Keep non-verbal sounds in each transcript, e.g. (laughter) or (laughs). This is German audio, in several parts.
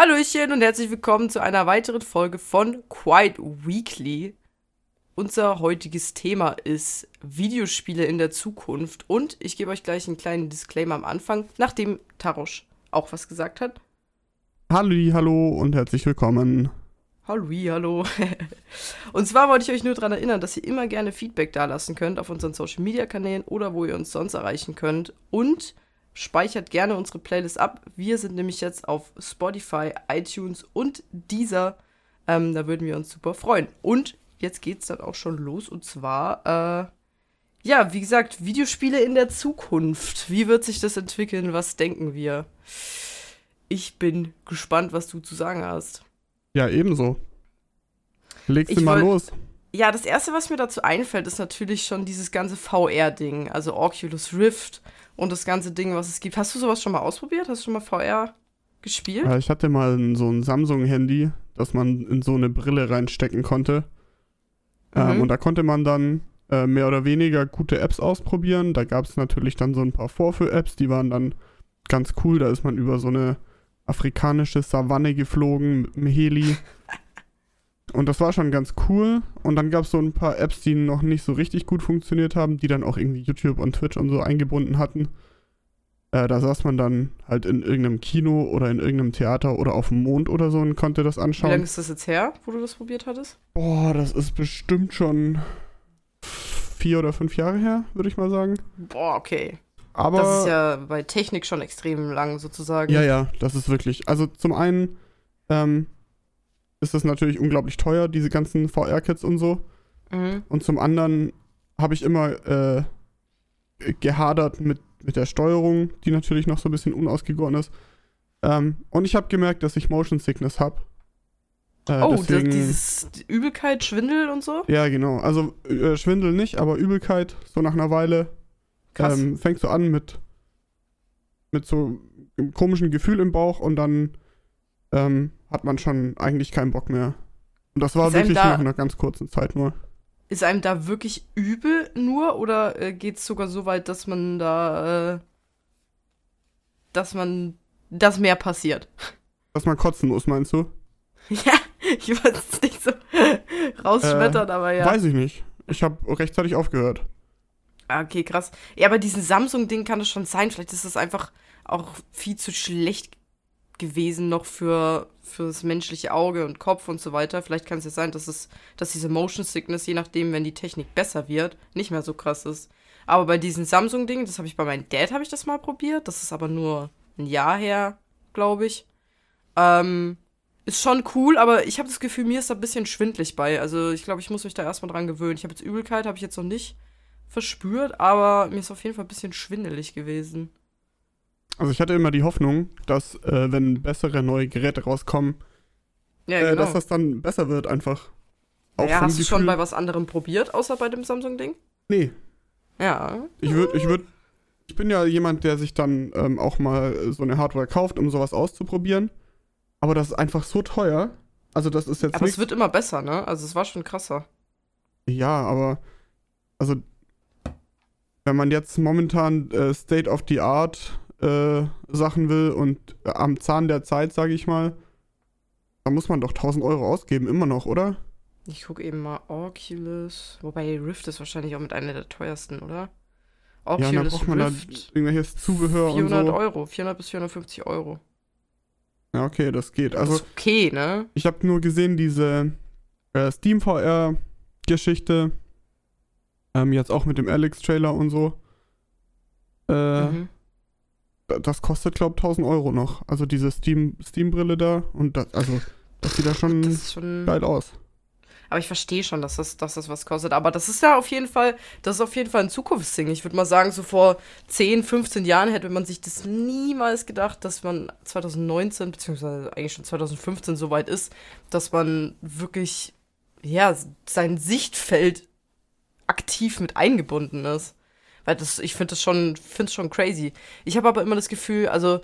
Hallöchen und herzlich willkommen zu einer weiteren Folge von Quite Weekly. Unser heutiges Thema ist Videospiele in der Zukunft und ich gebe euch gleich einen kleinen Disclaimer am Anfang, nachdem Tarosch auch was gesagt hat. Halli, hallo und herzlich willkommen. Hallo, hallo. (laughs) und zwar wollte ich euch nur daran erinnern, dass ihr immer gerne Feedback dalassen könnt auf unseren Social Media Kanälen oder wo ihr uns sonst erreichen könnt. Und speichert gerne unsere Playlist ab. Wir sind nämlich jetzt auf Spotify, iTunes und dieser. Ähm, da würden wir uns super freuen. Und jetzt geht's dann auch schon los. Und zwar, äh, ja, wie gesagt, Videospiele in der Zukunft. Wie wird sich das entwickeln? Was denken wir? Ich bin gespannt, was du zu sagen hast. Ja, ebenso. Legst du mal los. Ja, das erste, was mir dazu einfällt, ist natürlich schon dieses ganze VR-Ding, also Oculus Rift und das ganze Ding, was es gibt. Hast du sowas schon mal ausprobiert? Hast du schon mal VR gespielt? Ja, ich hatte mal so ein Samsung-Handy, das man in so eine Brille reinstecken konnte. Ähm, mhm. Ähm, und da konnte man dann äh, mehr oder weniger gute Apps ausprobieren. Da gab es natürlich dann so ein paar Vorführ-Apps, die waren dann ganz cool. Da ist man über so eine afrikanische Savanne geflogen mit dem Heli. (laughs) Und das war schon ganz cool. Und dann gab es so ein paar Apps, die noch nicht so richtig gut funktioniert haben, die dann auch irgendwie YouTube und Twitch und so eingebunden hatten. Äh, da saß man dann halt in irgendeinem Kino oder in irgendeinem Theater oder auf dem Mond oder so und konnte das anschauen. Wie lange ist das jetzt her, wo du das probiert hattest? Boah, das ist bestimmt schon vier oder fünf Jahre her, würde ich mal sagen. Boah, okay. Aber das ist ja bei Technik schon extrem lang sozusagen. Ja, ja, das ist wirklich. Also zum einen ähm, ist das natürlich unglaublich teuer, diese ganzen VR-Kits und so. Mhm. Und zum anderen habe ich immer äh, gehadert mit, mit der Steuerung, die natürlich noch so ein bisschen unausgegoren ist. Ähm, und ich habe gemerkt, dass ich Motion Sickness habe. Äh, oh, deswegen, dieses Übelkeit, Schwindel und so? Ja, genau. Also äh, Schwindel nicht, aber Übelkeit, so nach einer Weile, ähm, fängst du an mit, mit so einem komischen Gefühl im Bauch und dann ähm, hat man schon eigentlich keinen Bock mehr. Und das war ist wirklich da, nach einer ganz kurzen Zeit nur. Ist einem da wirklich übel nur oder äh, geht es sogar so weit, dass man da, äh, dass man, dass mehr passiert? (laughs) Dass man kotzen muss, meinst du? ja, (laughs) ich wollte es nicht so (laughs) rausschmettern, äh, aber ja. Weiß ich nicht. Ich habe rechtzeitig aufgehört. Ah, okay, krass. Ja, aber diesen Samsung-Ding kann es schon sein. Vielleicht ist das einfach auch viel zu schlecht gewesen noch für fürs menschliche Auge und Kopf und so weiter. Vielleicht kann es ja sein, dass es, dass diese Motion Sickness, je nachdem, wenn die Technik besser wird, nicht mehr so krass ist. Aber bei diesen Samsung-Dingen, das habe ich bei meinem Dad habe ich das mal probiert. Das ist aber nur ein Jahr her, glaube ich. Ähm, ist schon cool, aber ich habe das Gefühl, mir ist da ein bisschen schwindlig bei. Also ich glaube, ich muss mich da erstmal dran gewöhnen. Ich habe jetzt Übelkeit, habe ich jetzt noch nicht verspürt, aber mir ist auf jeden Fall ein bisschen schwindelig gewesen. Also ich hatte immer die Hoffnung, dass äh, wenn bessere neue Geräte rauskommen, ja, genau. äh, dass das dann besser wird einfach. Auch ja, hast du schon bei was anderem probiert, außer bei dem Samsung-Ding? Nee. Ja. Ich würde, ich würde, ich bin ja jemand, der sich dann ähm, auch mal so eine Hardware kauft, um sowas auszuprobieren. Aber das ist einfach so teuer. Also das ist jetzt. Aber es wird immer besser, ne? Also es war schon krasser. Ja, aber also wenn man jetzt momentan äh, State of the Art äh, Sachen will und äh, am Zahn der Zeit, sage ich mal, da muss man doch 1000 Euro ausgeben, immer noch, oder? Ich gucke eben mal Oculus. Wobei Rift ist wahrscheinlich auch mit einer der teuersten, oder? Oculus ja, dann braucht man Rift. da irgendwelches Zubehör 400 und so. Euro, 400 bis 450 Euro. Ja, okay, das geht. Also, das ist okay, ne? Ich habe nur gesehen, diese äh, Steam VR-Geschichte. Ähm, jetzt auch mit dem Alex-Trailer und so. Äh, mhm das kostet, glaube ich, 1000 Euro noch. Also diese Steam-Brille Steam da. Und das, also, das sieht da schon, das schon geil aus. Aber ich verstehe schon, dass das, dass das was kostet. Aber das ist ja auf jeden Fall, das ist auf jeden Fall ein Zukunftsding. Ich würde mal sagen, so vor 10, 15 Jahren hätte man sich das niemals gedacht, dass man 2019, beziehungsweise eigentlich schon 2015 so weit ist, dass man wirklich, ja, sein Sichtfeld aktiv mit eingebunden ist. Weil das, ich finde das schon, finde schon crazy. Ich habe aber immer das Gefühl, also,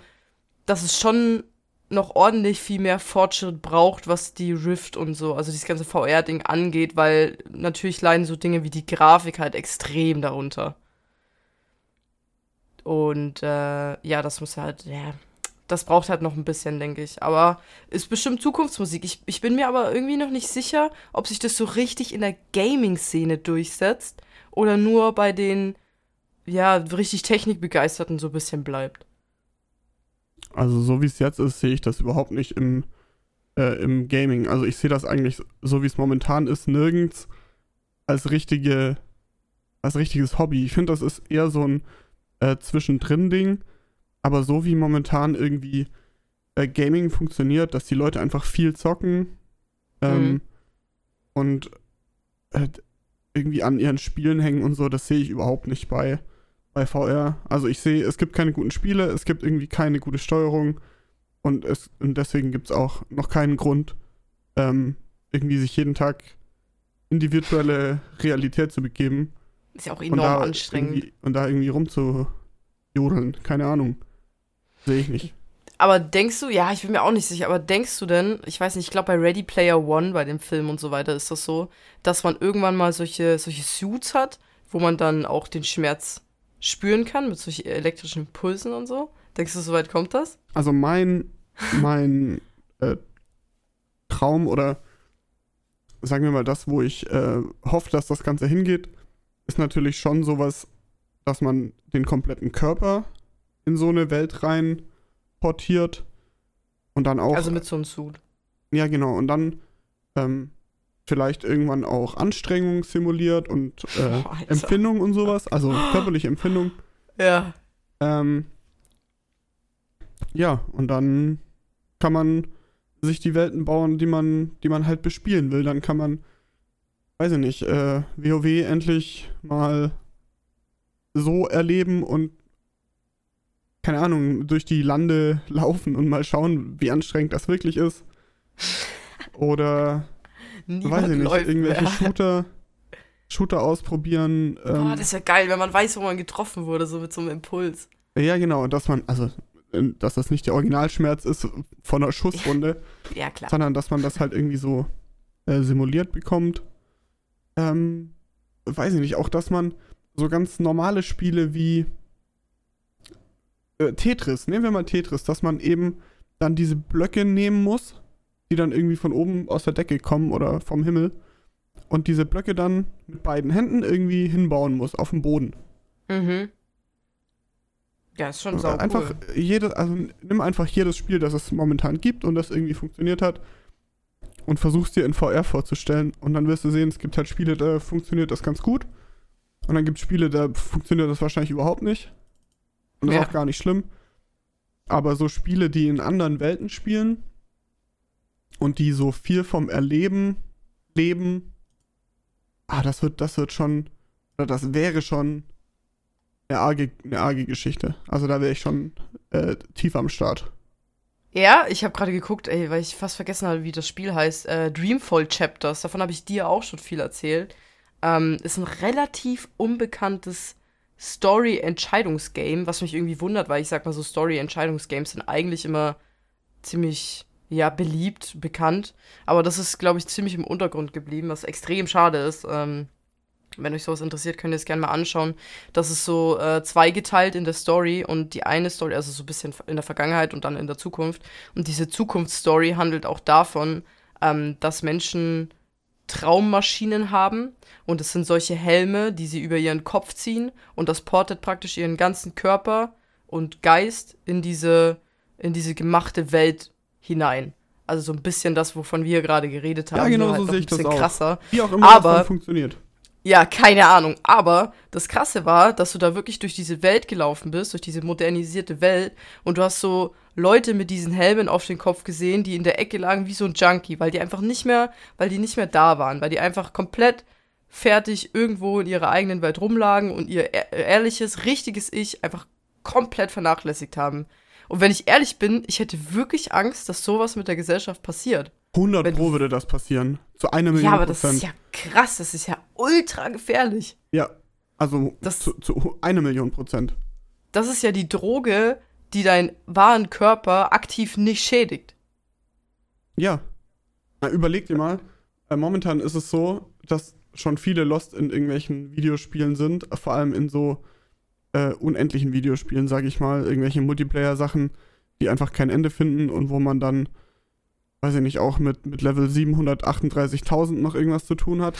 dass es schon noch ordentlich viel mehr Fortschritt braucht, was die Rift und so, also dieses ganze VR-Ding angeht, weil natürlich leiden so Dinge wie die Grafik halt extrem darunter. Und äh, ja, das muss halt, ja, das braucht halt noch ein bisschen, denke ich. Aber ist bestimmt Zukunftsmusik. Ich, ich bin mir aber irgendwie noch nicht sicher, ob sich das so richtig in der Gaming-Szene durchsetzt oder nur bei den, ja, richtig Technikbegeisterten so ein bisschen bleibt. Also so wie es jetzt ist, sehe ich das überhaupt nicht im, äh, im Gaming. Also ich sehe das eigentlich, so wie es momentan ist, nirgends als richtige, als richtiges Hobby. Ich finde, das ist eher so ein äh, Zwischendrin-Ding aber so wie momentan irgendwie äh, Gaming funktioniert, dass die Leute einfach viel zocken ähm, mhm. und äh, irgendwie an ihren Spielen hängen und so, das sehe ich überhaupt nicht bei, bei VR. Also ich sehe, es gibt keine guten Spiele, es gibt irgendwie keine gute Steuerung und, es, und deswegen gibt es auch noch keinen Grund, ähm, irgendwie sich jeden Tag in die virtuelle Realität zu begeben. Ist ja auch enorm und anstrengend. Und da irgendwie rumzujodeln, keine Ahnung. Sehe ich nicht. Aber denkst du, ja, ich bin mir auch nicht sicher, aber denkst du denn, ich weiß nicht, ich glaube bei Ready Player One, bei dem Film und so weiter, ist das so, dass man irgendwann mal solche, solche Suits hat, wo man dann auch den Schmerz spüren kann mit solchen elektrischen Pulsen und so? Denkst du, soweit kommt das? Also mein, mein (laughs) äh, Traum oder sagen wir mal das, wo ich äh, hoffe, dass das Ganze hingeht, ist natürlich schon sowas, dass man den kompletten Körper in so eine Welt rein portiert. Und dann auch. Also mit so einem Suit. Ja, genau. Und dann ähm, vielleicht irgendwann auch Anstrengung simuliert und äh, oh, Empfindung und sowas. Also körperliche Empfindung. Ja. Ähm, ja, und dann kann man sich die Welten bauen, die man, die man halt bespielen will. Dann kann man, weiß ich nicht, äh, WoW endlich mal so erleben und keine Ahnung, durch die Lande (laughs) laufen und mal schauen, wie anstrengend das wirklich ist. Oder, Niemand weiß ich nicht, irgendwelche mehr. Shooter, Shooter ausprobieren. Ähm, Boah, das ist ja geil, wenn man weiß, wo man getroffen wurde, so mit so einem Impuls. Ja, genau, dass man, also, dass das nicht der Originalschmerz ist von einer Schusswunde. (laughs) ja, klar. Sondern, dass man das halt irgendwie so äh, simuliert bekommt. Ähm, weiß ich nicht, auch, dass man so ganz normale Spiele wie äh, Tetris, nehmen wir mal Tetris, dass man eben dann diese Blöcke nehmen muss, die dann irgendwie von oben aus der Decke kommen oder vom Himmel und diese Blöcke dann mit beiden Händen irgendwie hinbauen muss auf dem Boden. Mhm. Ja, ist schon sauber. Einfach cool. jedes, also nimm einfach jedes Spiel, das es momentan gibt und das irgendwie funktioniert hat und versuchst dir in VR vorzustellen und dann wirst du sehen, es gibt halt Spiele, da funktioniert das ganz gut und dann gibt es Spiele, da funktioniert das wahrscheinlich überhaupt nicht. Und das ja. ist auch gar nicht schlimm. Aber so Spiele, die in anderen Welten spielen und die so viel vom Erleben leben, ah, das wird, das wird schon, oder das wäre schon eine arge, eine arge Geschichte. Also da wäre ich schon äh, tief am Start. Ja, ich habe gerade geguckt, ey, weil ich fast vergessen habe, wie das Spiel heißt. Äh, Dreamfall Chapters, davon habe ich dir auch schon viel erzählt. Ähm, ist ein relativ unbekanntes Story-Entscheidungsgame, was mich irgendwie wundert, weil ich sag mal so, Story-Entscheidungsgames sind eigentlich immer ziemlich, ja, beliebt, bekannt. Aber das ist, glaube ich, ziemlich im Untergrund geblieben, was extrem schade ist. Ähm, wenn euch sowas interessiert, könnt ihr es gerne mal anschauen. Das ist so äh, zweigeteilt in der Story und die eine Story, also so ein bisschen in der Vergangenheit und dann in der Zukunft. Und diese Zukunftsstory handelt auch davon, ähm, dass Menschen Traummaschinen haben und es sind solche Helme, die sie über ihren Kopf ziehen und das portet praktisch ihren ganzen Körper und Geist in diese in diese gemachte Welt hinein. Also so ein bisschen das, wovon wir gerade geredet haben. Ja, genau halt so sehe ich das auch. Krasser. Wie auch immer Aber, das funktioniert. Ja, keine Ahnung. Aber das Krasse war, dass du da wirklich durch diese Welt gelaufen bist, durch diese modernisierte Welt. Und du hast so Leute mit diesen Helmen auf den Kopf gesehen, die in der Ecke lagen wie so ein Junkie, weil die einfach nicht mehr, weil die nicht mehr da waren, weil die einfach komplett fertig irgendwo in ihrer eigenen Welt rumlagen und ihr ehrliches, richtiges Ich einfach komplett vernachlässigt haben. Und wenn ich ehrlich bin, ich hätte wirklich Angst, dass sowas mit der Gesellschaft passiert. 100 Pro würde das passieren. Zu einer Million Ja, aber das ist ja krass. Das ist ja ultra gefährlich. Ja, also das, zu, zu eine Million Prozent. Das ist ja die Droge, die deinen wahren Körper aktiv nicht schädigt. Ja. Na, überleg dir mal. Äh, momentan ist es so, dass schon viele Lost in irgendwelchen Videospielen sind. Vor allem in so äh, unendlichen Videospielen, sag ich mal. Irgendwelche Multiplayer-Sachen die einfach kein Ende finden und wo man dann, weiß ich nicht, auch mit, mit Level 738.000 noch irgendwas zu tun hat.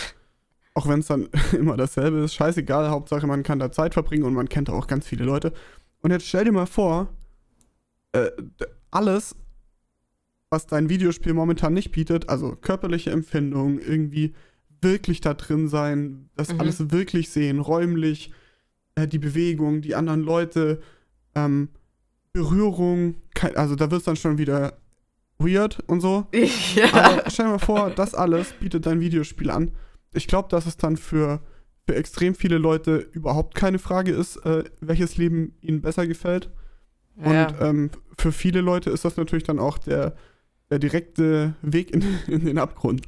Auch wenn es dann (laughs) immer dasselbe ist, scheißegal, Hauptsache man kann da Zeit verbringen und man kennt auch ganz viele Leute. Und jetzt stell dir mal vor, äh, alles, was dein Videospiel momentan nicht bietet, also körperliche Empfindung, irgendwie wirklich da drin sein, das mhm. alles wirklich sehen, räumlich, äh, die Bewegung, die anderen Leute, ähm, Berührung, kein, also da wird es dann schon wieder weird und so. (laughs) Ja. Aber stell dir mal vor, das alles bietet dein Videospiel an. Ich glaube, dass es dann für, für extrem viele Leute überhaupt keine Frage ist, äh, welches Leben ihnen besser gefällt. Ja. Und ähm, für viele Leute ist das natürlich dann auch der, der direkte Weg in, (laughs) in den Abgrund.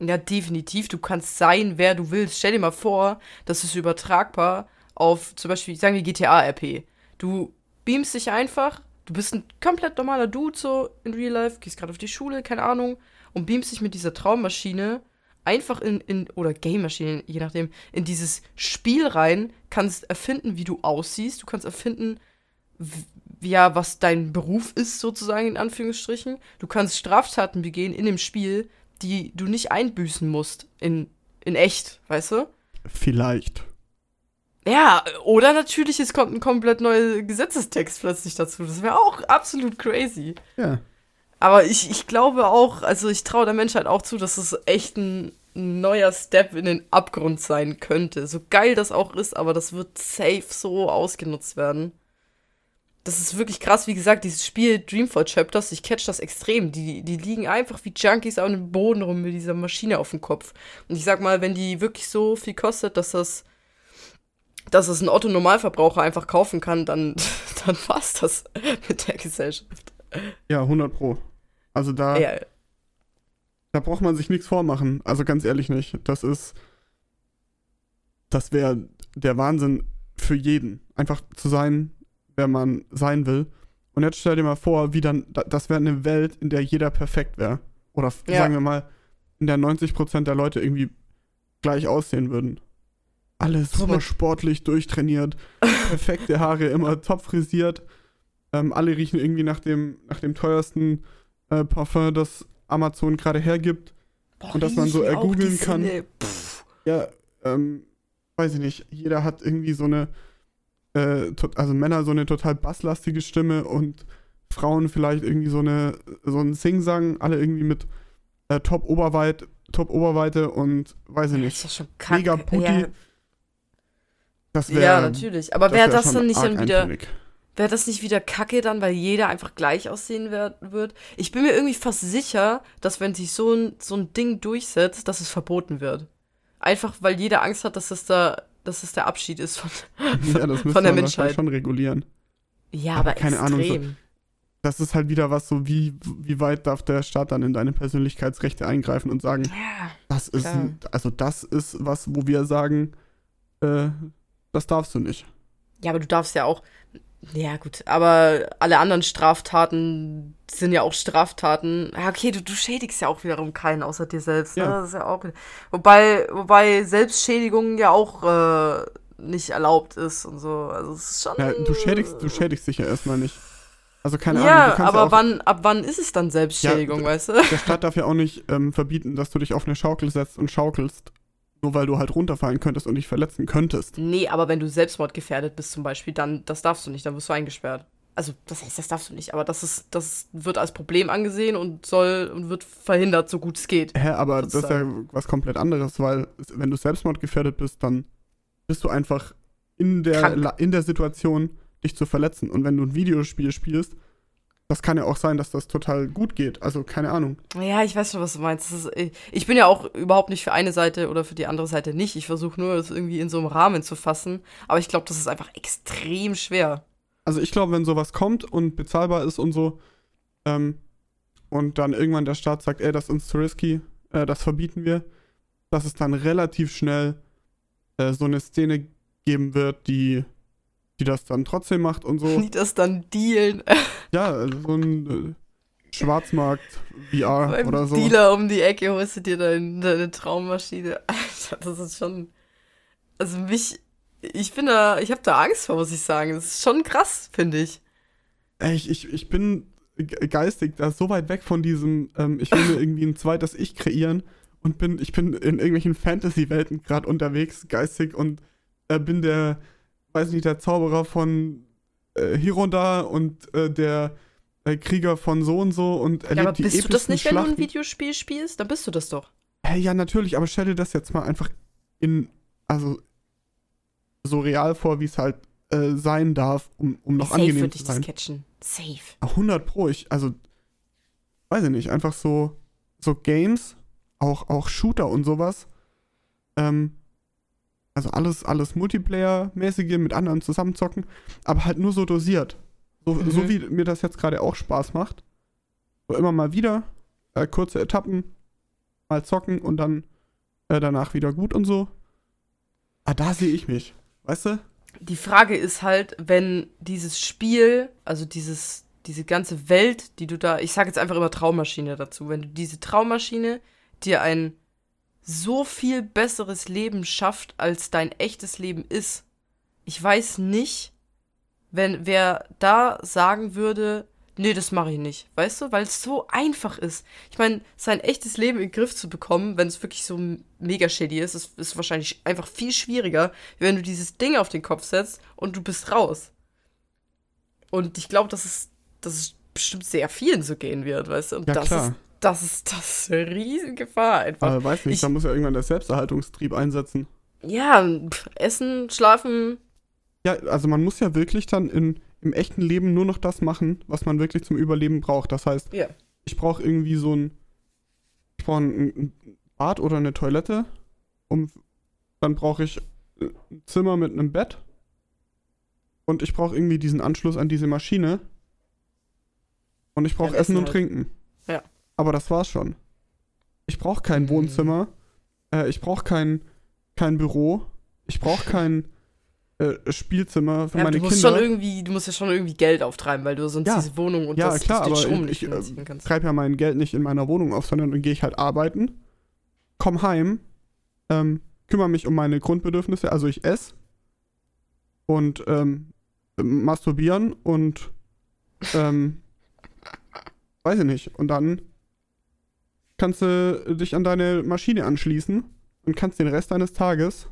Ja, definitiv. Du kannst sein, wer du willst. Stell dir mal vor, das ist übertragbar auf zum Beispiel, sagen wir GTA-RP. Du beamst dich einfach, du bist ein komplett normaler Dude so in Real Life, gehst gerade auf die Schule, keine Ahnung, und beamst dich mit dieser Traummaschine einfach in, in oder Game-Maschine, je nachdem, in dieses Spiel rein, kannst erfinden, wie du aussiehst, du kannst erfinden, ja, was dein Beruf ist, sozusagen, in Anführungsstrichen. Du kannst Straftaten begehen in dem Spiel, die du nicht einbüßen musst in, in echt, weißt du? Vielleicht. Ja, oder natürlich, es kommt ein komplett neuer Gesetzestext plötzlich dazu. Das wäre auch absolut crazy. Ja. Aber ich, ich glaube auch, also ich traue der Menschheit auch zu, dass es echt ein neuer Step in den Abgrund sein könnte. So geil das auch ist, aber das wird safe so ausgenutzt werden das ist wirklich krass. Wie gesagt, dieses Spiel Dreamfall Chapters, ich catch das extrem. Die, die liegen einfach wie Junkies auf dem Boden rum mit dieser Maschine auf dem Kopf. Und ich sag mal, wenn die wirklich so viel kostet, dass das, dass es ein Otto-Normalverbraucher einfach kaufen kann, dann, (laughs) dann war's das mit der Gesellschaft. Ja, 100 Pro. Also da, ja. da braucht man sich nichts vormachen. Also ganz ehrlich nicht. Das ist, das wäre der Wahnsinn für jeden. Einfach zu sein, wer man sein will. Und jetzt stell dir mal vor, wie dann, das wäre eine Welt, in der jeder perfekt wäre. Oder ja. sagen wir mal, in der 90% der Leute irgendwie gleich aussehen würden. Alle super sportlich, durchtrainiert, (laughs) perfekte Haare, immer top frisiert. Ähm, alle riechen irgendwie nach dem, nach dem teuersten äh, Parfum, das Amazon gerade hergibt. Boah, und dass man so ergoogeln kann. Ja, ähm, weiß ich nicht. Jeder hat irgendwie so eine äh, also Männer so eine total basslastige Stimme und Frauen vielleicht irgendwie so eine so ein Sing-Sang, alle irgendwie mit äh, Top-Oberweit, Top-Oberweite und weiß ich nicht. Das ist schon kacke. Mega Putti. Ja. Das wär, ja, natürlich. Aber wäre das dann nicht dann wieder. Wäre das nicht wieder kacke dann, weil jeder einfach gleich aussehen wird? Ich bin mir irgendwie fast sicher, dass wenn sich so ein, so ein Ding durchsetzt, dass es verboten wird. Einfach weil jeder Angst hat, dass es da dass es der Abschied ist von, (laughs) ja, das von der Menschheit. schon regulieren. Ja, aber, aber keine extrem. Ahnung. So, das ist halt wieder was so, wie, wie weit darf der Staat dann in deine Persönlichkeitsrechte eingreifen und sagen, ja, das ist, ein, also das ist was, wo wir sagen, äh, das darfst du nicht. Ja, aber du darfst ja auch, ja, gut, aber alle anderen Straftaten sind ja auch Straftaten. Ja, okay, du, du schädigst ja auch wiederum keinen außer dir selbst. Ne? Ja. Das ist ja auch. Wobei, wobei Selbstschädigung ja auch äh, nicht erlaubt ist und so. Also es ist schon. Ja, du schädigst, du schädigst dich ja erstmal nicht. Also keine ja, Ahnung. aber ja wann, ab wann ist es dann Selbstschädigung, ja, weißt du? Der Staat darf ja auch nicht ähm, verbieten, dass du dich auf eine Schaukel setzt und schaukelst. Nur weil du halt runterfallen könntest und dich verletzen könntest. Nee, aber wenn du selbstmordgefährdet bist zum Beispiel, dann, das darfst du nicht, dann wirst du eingesperrt. Also, das heißt, das darfst du nicht, aber das ist, das wird als Problem angesehen und soll und wird verhindert, so gut es geht. Hä, aber das ist ja was komplett anderes, weil wenn du selbstmordgefährdet bist, dann bist du einfach in der, in der Situation, dich zu verletzen. Und wenn du ein Videospiel spielst, das kann ja auch sein, dass das total gut geht. Also keine Ahnung. Ja, ich weiß schon, was du meinst. Ist, ich bin ja auch überhaupt nicht für eine Seite oder für die andere Seite nicht. Ich versuche nur, es irgendwie in so einem Rahmen zu fassen. Aber ich glaube, das ist einfach extrem schwer. Also ich glaube, wenn sowas kommt und bezahlbar ist und so, ähm, und dann irgendwann der Staat sagt, ey, das ist uns zu risky, äh, das verbieten wir, dass es dann relativ schnell äh, so eine Szene geben wird, die die das dann trotzdem macht und so. (laughs) Die das dann dealen. (laughs) Ja, also so ein äh, Schwarzmarkt VR Beim oder so. Dealer um die Ecke holst du dir deine, deine Traummaschine. (laughs) Alter, das ist schon. Also mich. Ich bin da. Ich habe da Angst vor, muss ich sagen. Das ist schon krass, finde ich. Ich, ich, ich bin geistig da so weit weg von diesem, ähm, ich will mir irgendwie ein zweites Ich kreieren und bin, ich bin in irgendwelchen Fantasy-Welten gerade unterwegs, geistig und äh, bin der, weiß nicht, der Zauberer von äh, Hironda und äh, der äh, Krieger von so und so und erlebt ja, aber bist du das nicht, Schlachten. wenn du ein Videospiel spielst? Dann bist du das doch. Hey, ja, natürlich, aber stell dir das jetzt mal einfach in, also so real vor, wie es halt äh, sein darf, um, um noch Safe angenehm zu sein. Das catchen. Safe. 100 pro, ich, also, weiß ich nicht, einfach so, so Games, auch, auch Shooter und sowas, ähm, also alles, alles Multiplayer-mäßige mit anderen zusammenzocken, aber halt nur so dosiert. So, mhm. so wie mir das jetzt gerade auch Spaß macht. So immer mal wieder, äh, kurze Etappen, mal zocken und dann äh, danach wieder gut und so. Ah, da sehe ich mich, weißt du? Die Frage ist halt, wenn dieses Spiel, also dieses, diese ganze Welt, die du da, ich sage jetzt einfach immer Traummaschine dazu, wenn du diese Traummaschine dir ein so viel besseres Leben schafft, als dein echtes Leben ist. Ich weiß nicht, wenn wer da sagen würde, nee, das mache ich nicht, weißt du, weil es so einfach ist. Ich meine, sein echtes Leben in den Griff zu bekommen, wenn es wirklich so mega shady ist, ist, ist wahrscheinlich einfach viel schwieriger, wenn du dieses Ding auf den Kopf setzt und du bist raus. Und ich glaube, dass es, dass es bestimmt sehr vielen so gehen wird, weißt du, und ja, das klar. ist das ist, das ist eine Riesengefahr einfach. Aber weiß nicht, ich, da muss ja irgendwann der Selbsterhaltungstrieb einsetzen. Ja, essen, schlafen. Ja, also man muss ja wirklich dann in, im echten Leben nur noch das machen, was man wirklich zum Überleben braucht. Das heißt, ja. ich brauche irgendwie so ein, ich brauche ein, ein Bad oder eine Toilette, um, dann brauche ich ein Zimmer mit einem Bett und ich brauche irgendwie diesen Anschluss an diese Maschine und ich brauche ja, Essen und halt. Trinken. Ja. Aber das war's schon. Ich brauche kein mhm. Wohnzimmer. Äh, ich brauche kein, kein Büro. Ich brauche kein äh, Spielzimmer für ja, meine du musst Kinder. Schon irgendwie, du musst ja schon irgendwie Geld auftreiben, weil du sonst ja. diese Wohnung und ja, das, klar, das aber ich, ich äh, treibe ja mein Geld nicht in meiner Wohnung auf, sondern dann gehe ich halt arbeiten, komm heim, ähm, kümmere mich um meine Grundbedürfnisse, also ich esse und ähm, masturbieren und ähm, (laughs) weiß ich nicht. Und dann kannst du dich an deine Maschine anschließen und kannst den Rest deines Tages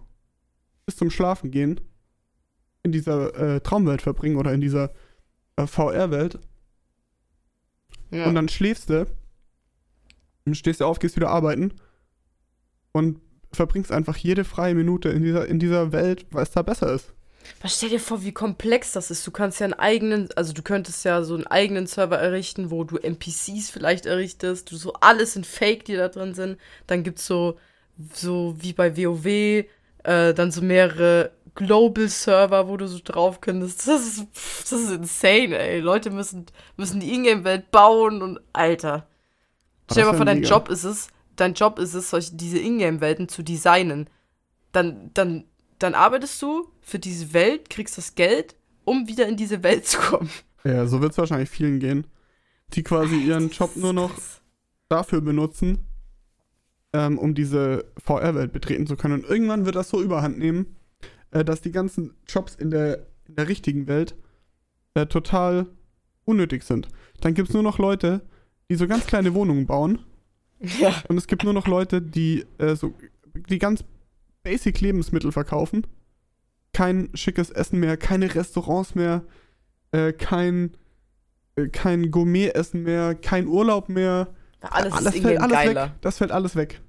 bis zum Schlafen gehen in dieser äh, Traumwelt verbringen oder in dieser äh, VR-Welt. Ja. Und dann schläfst du, und stehst du auf, gehst wieder arbeiten und verbringst einfach jede freie Minute in dieser, in dieser Welt, weil es da besser ist. Was stell dir vor, wie komplex das ist. Du kannst ja einen eigenen, also du könntest ja so einen eigenen Server errichten, wo du NPCs vielleicht errichtest, du so alles in Fake, die da drin sind. Dann gibt's so, so wie bei WoW, äh, dann so mehrere Global Server, wo du so drauf könntest. Das ist, das ist insane, ey. Leute müssen, müssen die Ingame-Welt bauen und Alter. Stell dir mal vor, dein Job ist es, dein Job ist es, solche, diese Ingame-Welten zu designen. Dann, dann dann arbeitest du für diese Welt, kriegst das Geld, um wieder in diese Welt zu kommen. Ja, so wird es wahrscheinlich vielen gehen, die quasi ihren Job nur noch dafür benutzen, ähm, um diese VR-Welt betreten zu können. Und irgendwann wird das so überhand nehmen, äh, dass die ganzen Jobs in der, in der richtigen Welt äh, total unnötig sind. Dann gibt es nur noch Leute, die so ganz kleine Wohnungen bauen. Ja. Und es gibt nur noch Leute, die äh, so die ganz basic Lebensmittel verkaufen. Kein schickes Essen mehr, keine Restaurants mehr, äh, kein, äh, kein Gourmet-Essen mehr, kein Urlaub mehr. Alles, alles fällt alles geiler. weg. Das fällt alles weg.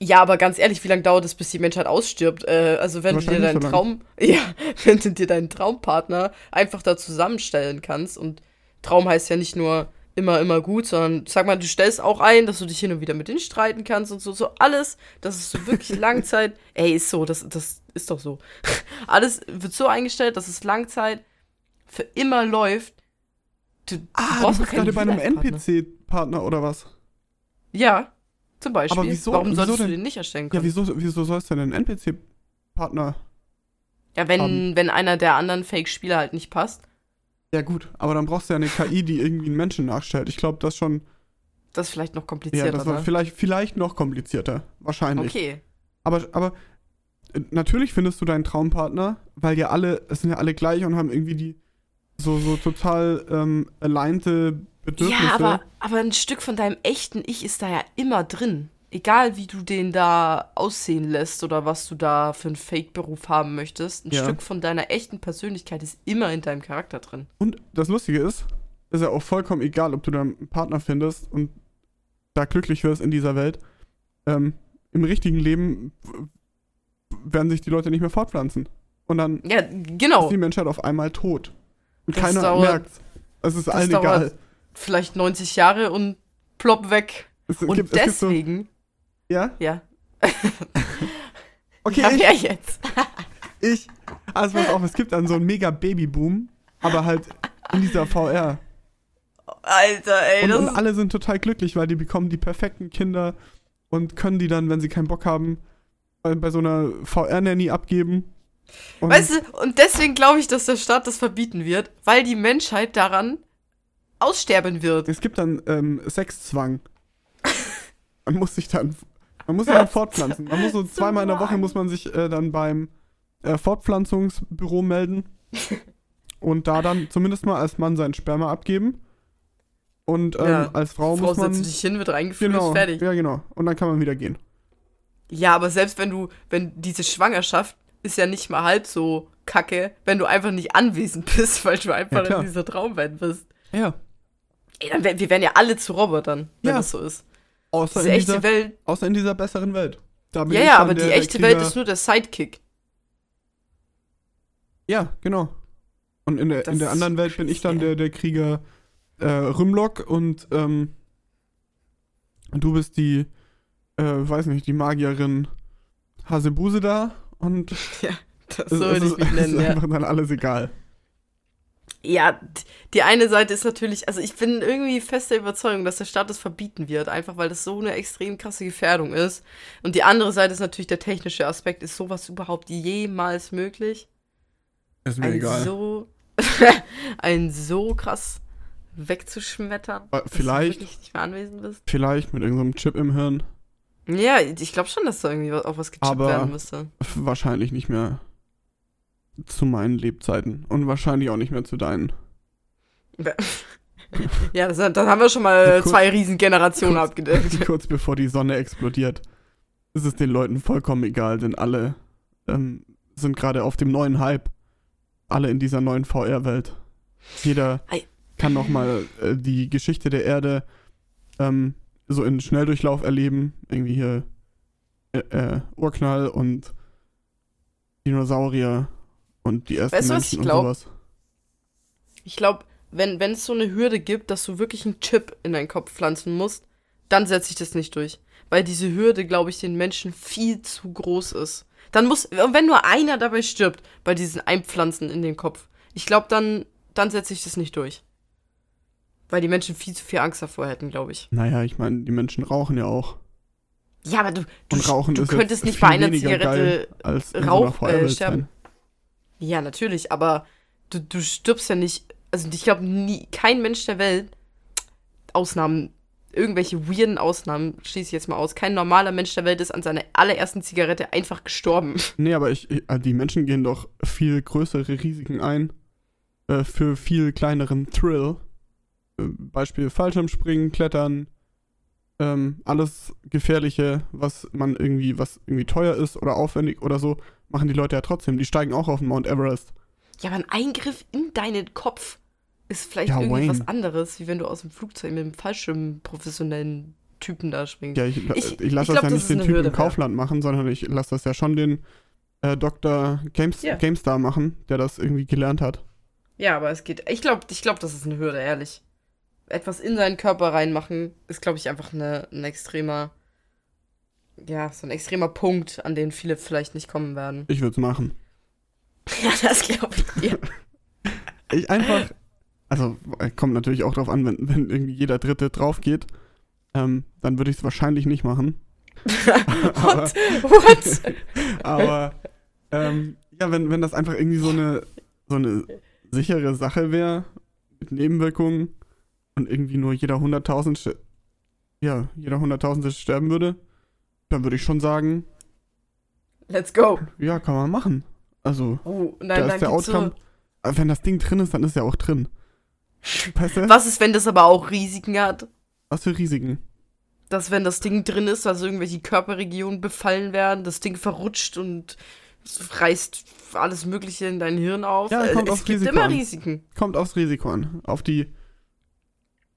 Ja, aber ganz ehrlich, wie lange dauert es, bis die Menschheit ausstirbt? Äh, also wenn du dir deinen so Traum, (laughs) ja, wenn du dir deinen Traumpartner einfach da zusammenstellen kannst und Traum heißt ja nicht nur immer, immer gut, sondern sag mal, du stellst auch ein, dass du dich hin und wieder mit denen streiten kannst und so, so alles, das ist so wirklich (laughs) Langzeit, ey, ist so, das, das ist doch so. (laughs) alles wird so eingestellt, dass es Langzeit für immer läuft. Du, du ah, brauchst du bist gerade bei einem NPC-Partner oder was? Ja, zum Beispiel. Aber wieso, Warum wieso solltest denn, du den nicht erstellen können? Ja, wieso, wieso sollst du denn einen NPC-Partner Ja, wenn, wenn einer der anderen Fake-Spieler halt nicht passt. Ja, gut, aber dann brauchst du ja eine KI, die irgendwie einen Menschen nachstellt. Ich glaube, das schon. Das ist vielleicht noch komplizierter. Ja, das war vielleicht, vielleicht noch komplizierter. Wahrscheinlich. Okay. Aber, aber äh, natürlich findest du deinen Traumpartner, weil ja alle, es sind ja alle gleich und haben irgendwie die, so, so total ähm, alignte Bedürfnisse. Ja, aber, aber ein Stück von deinem echten Ich ist da ja immer drin. Egal, wie du den da aussehen lässt oder was du da für einen Fake-Beruf haben möchtest. Ein Ja. Stück von deiner echten Persönlichkeit ist immer in deinem Charakter drin. Und das Lustige ist, ist ja auch vollkommen egal, ob du da einen Partner findest und da glücklich wirst in dieser Welt. Ähm, Im richtigen Leben werden sich die Leute nicht mehr fortpflanzen. Und dann Ja, genau. ist die Menschheit auf einmal tot. Und Das keiner dauert- merkt Es ist allen egal. Vielleicht 90 Jahre und plopp weg. Es Und gibt, es gibt so, deswegen, ja? ja. (laughs) Okay, ja, (laughs) ich, wer jetzt? ich. Also pass auf, es gibt dann so einen mega Babyboom, aber halt in dieser VR. Alter, ey, Und, das und alle sind total glücklich, weil die bekommen die perfekten Kinder und können die dann, wenn sie keinen Bock haben, bei, bei so einer VR-Nanny abgeben. Und Weißt du, und deswegen glaube ich, dass der Staat das verbieten wird, weil die Menschheit daran aussterben wird. es gibt dann ähm, Sexzwang. (laughs) Man muss sich dann, man muss sich dann fortpflanzen. Man muss so zweimal in der Woche muss man sich äh, dann beim äh, Fortpflanzungsbüro melden und da dann zumindest mal als Mann sein Sperma abgeben. Und ähm, Ja, als Frau, Frau muss man setzt dich hin, wird reingeführt, genau, ist fertig. ja genau. Und dann kann man wieder gehen. Ja, aber selbst wenn du, wenn diese Schwangerschaft ist ja nicht mal halb so kacke, wenn du einfach nicht anwesend (laughs) bist, weil du einfach klar. in dieser Traumwelt bist. Ja. Ey, dann wir wären ja alle zu Robotern, wenn Ja. das so ist. Außer Diese in, dieser, Welt. außer in dieser besseren Welt. Da bin Ja, ich ja, aber der, die echte Welt ist nur der Sidekick. Ja, genau. Und in der, Das in der anderen Welt bin ich dann der, der Krieger äh, Rümlock und ähm, du bist die, äh, weiß nicht, die Magierin Hasebuse da und (laughs) Das es, so es würde ich mich nennen, ist ja. einfach dann alles egal. Ja, die eine Seite ist natürlich, also ich bin irgendwie fester Überzeugung, dass der Staat das verbieten wird, einfach weil das so eine extrem krasse Gefährdung ist. Und die andere Seite ist natürlich der technische Aspekt. Ist sowas überhaupt jemals möglich? Ist Ein so, (laughs) ein so krass wegzuschmettern, Aber dass vielleicht- du nicht mehr anwesend bist? Vielleicht mit irgendeinem Chip im Hirn. Ja, ich glaube schon, dass da irgendwie auch was gechippt Aber- werden müsste. Wahrscheinlich nicht mehr zu meinen Lebzeiten. Und wahrscheinlich auch nicht mehr zu deinen. (laughs) Ja, das, dann haben wir schon mal Kurz- zwei Riesengenerationen kurz- abgedeckt. (laughs) Kurz bevor die Sonne explodiert, ist es den Leuten vollkommen egal, denn alle ähm, sind gerade auf dem neuen Hype. Alle in dieser neuen VR-Welt. Jeder Ei. kann nochmal äh, die Geschichte der Erde ähm, so in Schnelldurchlauf erleben. Irgendwie hier äh, äh, Urknall und Dinosaurier und die ersten Weißt du, was Menschen ich glaub? Ich glaube, wenn wenn es so eine Hürde gibt, dass du wirklich einen Chip in deinen Kopf pflanzen musst, dann setze ich das nicht durch. Weil diese Hürde, glaube ich, den Menschen viel zu groß ist. Dann muss, und wenn nur einer dabei stirbt, bei diesen Einpflanzen in den Kopf, ich glaube, dann, dann setze ich das nicht durch. Weil die Menschen viel zu viel Angst davor hätten, glaube ich. Naja, ich meine, die Menschen rauchen ja auch. Ja, aber du, du, du könntest nicht bei einer Zigarette Rauch, äh, sterben. sein. Ja, natürlich, aber du, du stirbst ja nicht. Also ich glaube, nie kein Mensch der Welt, Ausnahmen, irgendwelche weirden Ausnahmen, schließe ich jetzt mal aus, kein normaler Mensch der Welt ist an seiner allerersten Zigarette einfach gestorben. (laughs) Nee, aber ich, ich, also die Menschen gehen doch viel größere Risiken ein äh, für viel kleineren Thrill. Äh, Beispiel Fallschirmspringen, Klettern, ähm, alles Gefährliche, was man irgendwie, was irgendwie teuer ist oder aufwendig oder so, machen die Leute ja trotzdem. Die steigen auch auf den Mount Everest. Ja, aber ein Eingriff in deinen Kopf ist vielleicht Ja, irgendwie was anderes, wie wenn du aus dem Flugzeug mit einem Fallschirm professionellen Typen da springst. Ja, ich, ich, Ich- lasse das glaub, ja das nicht den Typen im. Kaufland machen, sondern ich lasse das ja schon den äh, Dr. Games, Ja. GameStar machen, der das irgendwie gelernt hat. Ja, aber es geht. Ich glaube, ich glaub, das ist eine Hürde, ehrlich. Etwas in seinen Körper reinmachen, ist, glaube ich, einfach eine, ein extremer. Ja, so ein extremer Punkt, an den viele vielleicht nicht kommen werden. Ich würde es machen. (laughs) Ja, das glaube ich dir. (laughs) Ich einfach, also äh, kommt natürlich auch drauf an, wenn, wenn irgendwie jeder Dritte drauf geht, ähm, dann würde ich es wahrscheinlich nicht machen. (laughs) aber What? What? aber ähm, ja, wenn, wenn das einfach irgendwie so eine, so eine sichere Sache wäre, mit Nebenwirkungen und irgendwie nur jeder hunderttausend, st- ja, jeder hunderttausendste sterben würde, dann würde ich schon sagen, Let's go. ja, kann man machen. Also, Oh, da nein, ist dann der Outcome, so, wenn das Ding drin ist, dann ist ja auch drin. Weißt du? Was ist, wenn das aber auch Risiken hat? Was für Risiken? Dass wenn das Ding drin ist, also irgendwelche Körperregionen befallen werden, das Ding verrutscht und reißt alles Mögliche in dein Hirn auf. Ja, kommt es aufs gibt Risiko immer an. Risiken. Kommt aufs Risiko an. Auf die,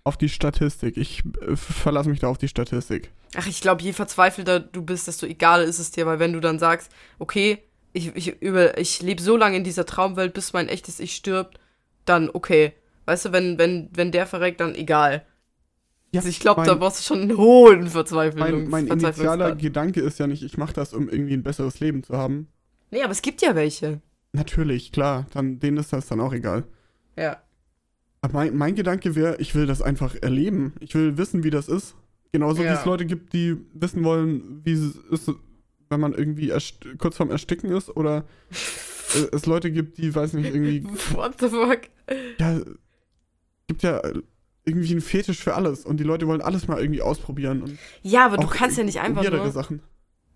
auf die Statistik. Ich äh, verlasse mich da auf die Statistik. Ach, ich glaube, je verzweifelter du bist, desto egaler ist es dir, weil wenn du dann sagst, okay, ich, ich, ich lebe so lange in dieser Traumwelt, bis mein echtes Ich stirbt, dann okay. Weißt du, wenn, wenn, wenn der verreckt, dann egal. Ja, also ich glaube, da brauchst du schon einen hohen Verzweiflung. Mein, mein initialer Gedanke ist ja nicht, ich mache das, um irgendwie ein besseres Leben zu haben. Nee, aber es gibt ja welche. Natürlich, klar. Dann, denen ist das dann auch egal. Ja. Aber mein, mein Gedanke wäre, ich will das einfach erleben. Ich will wissen, wie das ist. Genauso ja. wie es Leute gibt, die wissen wollen, wie es ist, wenn man irgendwie kurz vorm Ersticken ist. Oder es Leute gibt, die, weiß nicht, irgendwie. (laughs) What the fuck? Ja, gibt ja irgendwie einen Fetisch für alles und die Leute wollen alles mal irgendwie ausprobieren. Und ja, aber du kannst ja nicht einfach nur. Sachen.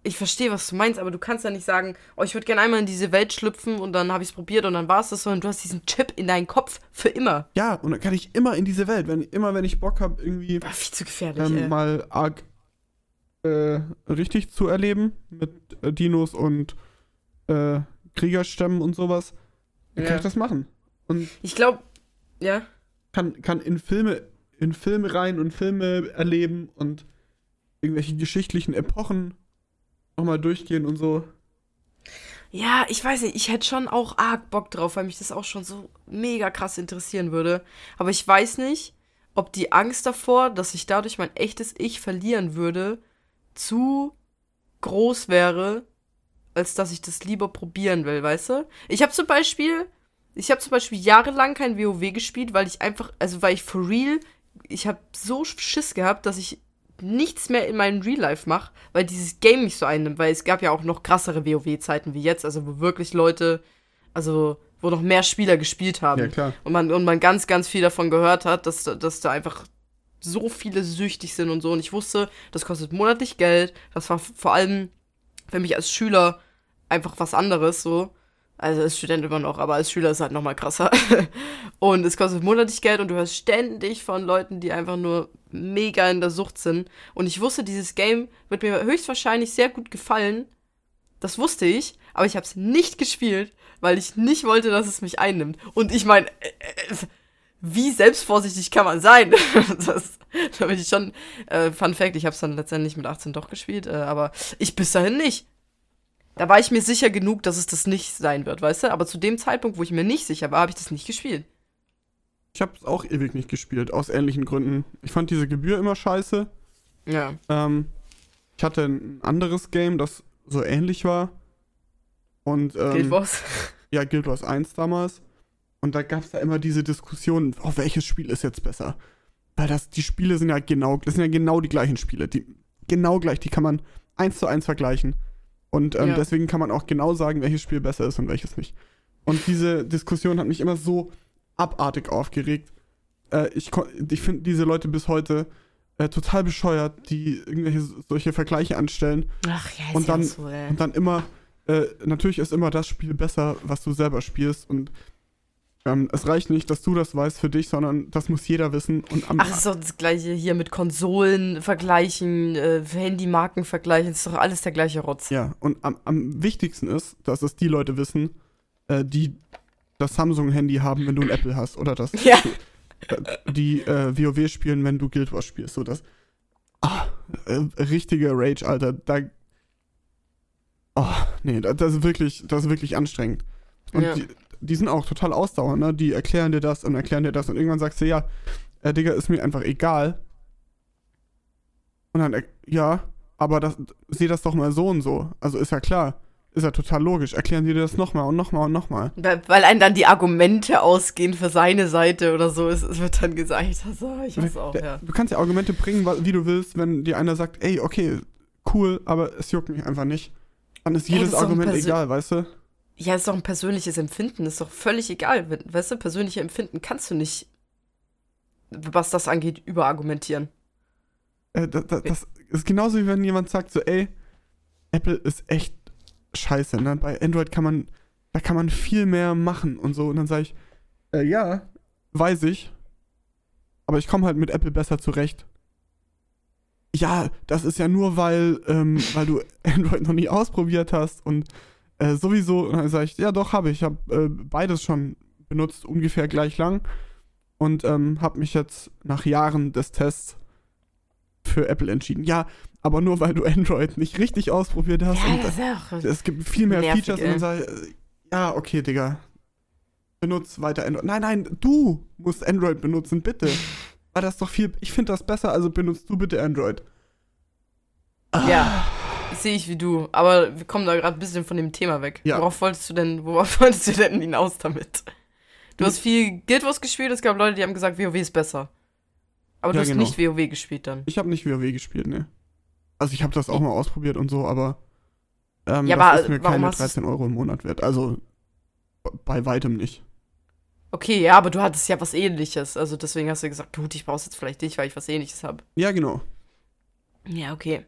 Ich verstehe, was du meinst, aber du kannst ja nicht sagen, oh, ich würde gerne einmal in diese Welt schlüpfen und dann habe ich es probiert und dann war es das, sondern du hast diesen Chip in deinen Kopf für immer. Ja, und dann kann ich immer in diese Welt, wenn immer wenn ich Bock habe, irgendwie Ach, viel zu gefährlich, ähm, mal arg äh, richtig zu erleben mit äh, Dinos und äh, Kriegerstämmen und sowas, dann ja. kann ich das machen. Und ich glaube, ja kann, kann in Filme, in Filme rein und Filme erleben und irgendwelche geschichtlichen Epochen nochmal durchgehen und so. Ja, ich weiß nicht, ich hätte schon auch arg Bock drauf, weil mich das auch schon so mega krass interessieren würde. Aber ich weiß nicht, ob die Angst davor, dass ich dadurch mein echtes Ich verlieren würde, zu groß wäre, als dass ich das lieber probieren will, weißt du? Ich habe zum Beispiel ich habe zum Beispiel jahrelang kein WoW gespielt, weil ich einfach, also weil ich for real, ich habe so Schiss gehabt, dass ich nichts mehr in meinem Real Life mache, weil dieses Game mich so einnimmt, weil es gab ja auch noch krassere WoW-Zeiten wie jetzt, also wo wirklich Leute, also wo noch mehr Spieler gespielt haben. Ja, klar. Und man, und man ganz, ganz viel davon gehört hat, dass, dass da einfach so viele süchtig sind und so. Und ich wusste, das kostet monatlich Geld. Das war vor allem für mich als Schüler einfach was anderes so. Also als Student immer noch, aber als Schüler ist es halt nochmal krasser. (laughs) und es kostet monatlich Geld und du hörst ständig von Leuten, die einfach nur mega in der Sucht sind. Und ich wusste, dieses Game wird mir höchstwahrscheinlich sehr gut gefallen. Das wusste ich, aber ich habe es nicht gespielt, weil ich nicht wollte, dass es mich einnimmt. Und ich meine, äh, äh, wie selbstvorsichtig kann man sein? (laughs) das, da bin ich schon. Äh, Fun Fact, ich habe es dann letztendlich mit 18 doch gespielt, äh, aber ich bis dahin nicht. Da war ich mir sicher genug, dass es das nicht sein wird, weißt du? Aber zu dem Zeitpunkt, wo ich mir nicht sicher war, habe ich das nicht gespielt. Ich habe es auch ewig nicht gespielt, aus ähnlichen Gründen. Ich fand diese Gebühr immer scheiße. Ja. Ähm, ich hatte ein anderes Game, das so ähnlich war. Und, ähm, Guild Wars? (laughs) Ja, Guild Wars 1 damals. Und da gab es da immer diese Diskussion, oh, welches Spiel ist jetzt besser? Weil das, die Spiele sind ja genau, das sind ja genau die gleichen Spiele. Die, genau gleich, die kann man eins zu eins vergleichen. Und ähm, ja. deswegen kann man auch genau sagen, welches Spiel besser ist und welches nicht. Und diese Diskussion hat mich immer so abartig aufgeregt. Äh, ich ich finde diese Leute bis heute äh, total bescheuert, die irgendwelche solche Vergleiche anstellen. Ach ja, ist und dann, ja so, ey. Und dann immer, äh, natürlich ist immer das Spiel besser, was du selber spielst. Und ähm, es reicht nicht, dass du das weißt für dich, sondern das muss jeder wissen. Und am Ach, ist doch das gleiche hier mit Konsolen vergleichen, äh, Handymarken vergleichen, ist doch alles der gleiche Rotz. Ja, und am, am wichtigsten ist, dass es die Leute wissen, äh, die das Samsung-Handy haben, wenn du ein Apple hast. Oder das, (laughs) ja. (laughs) die äh, WoW spielen, wenn du Guild Wars spielst. So das. Ah, äh, richtige Rage, Alter. Da. Oh, nee, das, das, ist wirklich, das ist wirklich anstrengend. Und ja. die, die sind auch total ausdauernd, ne? Die erklären dir das und erklären dir das und irgendwann sagst du, ja, äh, Digga, ist mir einfach egal. Und dann, äh, ja, aber das, seh das doch mal so und so. Also ist ja klar. Ist ja total logisch. Erklären die dir das nochmal und nochmal und nochmal. Weil, weil einem dann die Argumente ausgehen für seine Seite oder so. Es, es wird dann gesagt, also, ich weiß auch, ja. Du kannst ja Argumente bringen, wie du willst, wenn dir einer sagt, ey, okay, cool, aber es juckt mich einfach nicht. Dann ist jedes ey, Argument egal, weißt du? Ja, ist doch ein persönliches Empfinden, ist doch völlig egal. Weißt du, persönliche Empfinden kannst du nicht, was das angeht, überargumentieren. Äh, das, das, das ist genauso wie wenn jemand sagt so, ey, Apple ist echt scheiße, ne? Bei Android kann man da kann man viel mehr machen und so. Und dann sage ich, äh, ja, weiß ich. Aber ich komme halt mit Apple besser zurecht. Ja, das ist ja nur, weil, ähm, weil du (laughs) Android noch nie ausprobiert hast und äh, sowieso. Und dann sage ich, ja doch, habe ich. Habe äh, beides schon benutzt, ungefähr gleich lang. Und ähm, habe mich jetzt nach Jahren des Tests für Apple entschieden. Ja, aber nur weil du (laughs) Android nicht richtig ausprobiert hast. Ja, das ist auch es gibt viel mehr nervig, Features ey. und dann sag ich, äh, ja, okay, Digga. Benutz weiter Android. Nein, nein, du musst Android benutzen, bitte. (laughs) Weil das doch viel, ich finde das besser, also benutzt du bitte Android. Ja, sehe ich wie du. Aber wir kommen da gerade ein bisschen von dem Thema weg. Ja. Worauf wolltest du denn, worauf (laughs) wolltest du denn hinaus damit? Du hast viel Guild Wars gespielt, es gab Leute, die haben gesagt, WoW ist besser. Aber du Ja, hast genau. nicht WoW gespielt dann. Ich habe nicht WoW gespielt, ne. Also ich habe das auch mal ausprobiert und so, aber ähm, Ja, das aber ist mir keine hast du's- 13 Euro im Monat wert. Also bei weitem nicht. Okay, ja, aber du hattest ja was ähnliches. Also deswegen hast du gesagt, gut, ich brauch's jetzt vielleicht nicht, weil ich was ähnliches habe. Ja, genau. Ja, okay.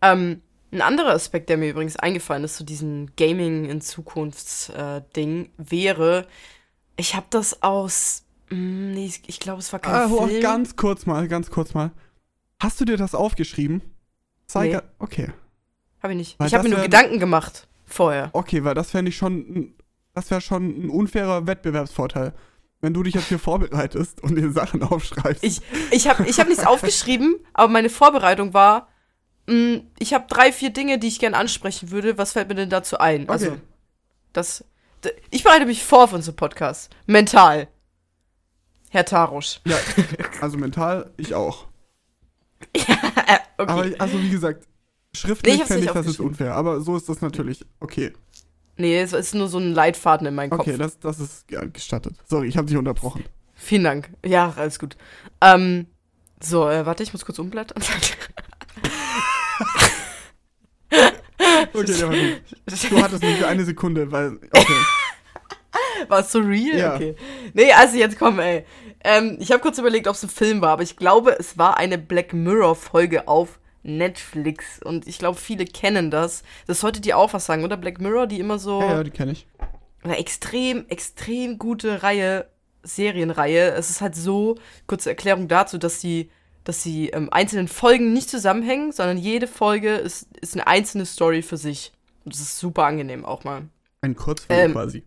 Ähm, ein anderer Aspekt, der mir übrigens eingefallen ist zu diesem Gaming in Zukunfts-Ding, wäre, ich habe das aus. Mh, nee, ich, ich glaube, es war kein oh, Film. ganz kurz mal, ganz kurz mal. Hast du dir das aufgeschrieben? Zeig. Nee. Okay. Habe ich nicht. Weil ich habe mir nur wär- Gedanken gemacht vorher. Okay, weil das fände ich schon, das wäre schon ein unfairer Wettbewerbsvorteil. Wenn du dich jetzt hier (laughs) vorbereitest und dir Sachen aufschreibst. Ich, ich habe ich hab nichts aufgeschrieben, aber meine Vorbereitung war, ich habe drei, vier Dinge, die ich gerne ansprechen würde. Was fällt mir denn dazu ein? Also, Okay. das. d- Ich bereite mich vor für unseren Podcast. Mental. Herr Tarusch. ja, also mental, ich auch. (laughs) okay. Aber ich, also wie gesagt, Nee, schriftlich ich hab's fände ich, das ist unfair. Aber so ist das natürlich. Okay. nee, es ist nur so ein Leitfaden in meinem Kopf. Okay, das, das ist ja, gestattet. Sorry, ich habe dich unterbrochen. Vielen Dank. Ja, alles gut. Ähm, so, äh, warte, ich muss kurz umblättern. (laughs) (laughs) Okay, der war gut. Du hattest nur für eine Sekunde, weil. Okay. War es so real? Ja. Okay. Nee, also jetzt komm, ey. Ähm, ich habe kurz überlegt, ob es ein Film war, aber ich glaube, es war eine Black Mirror-Folge auf Netflix. Und ich glaube, viele kennen das. Das sollte dir auch was sagen, oder? Black Mirror, die immer so. Ja, ja, die kenne ich. eine extrem, extrem gute Reihe, Serienreihe. Es ist halt so, kurze Erklärung dazu, dass die, dass die ähm, einzelnen Folgen nicht zusammenhängen, sondern jede Folge ist, ist eine einzelne Story für sich. Und das ist super angenehm auch mal. Ein Kurzfilm Ähm, quasi.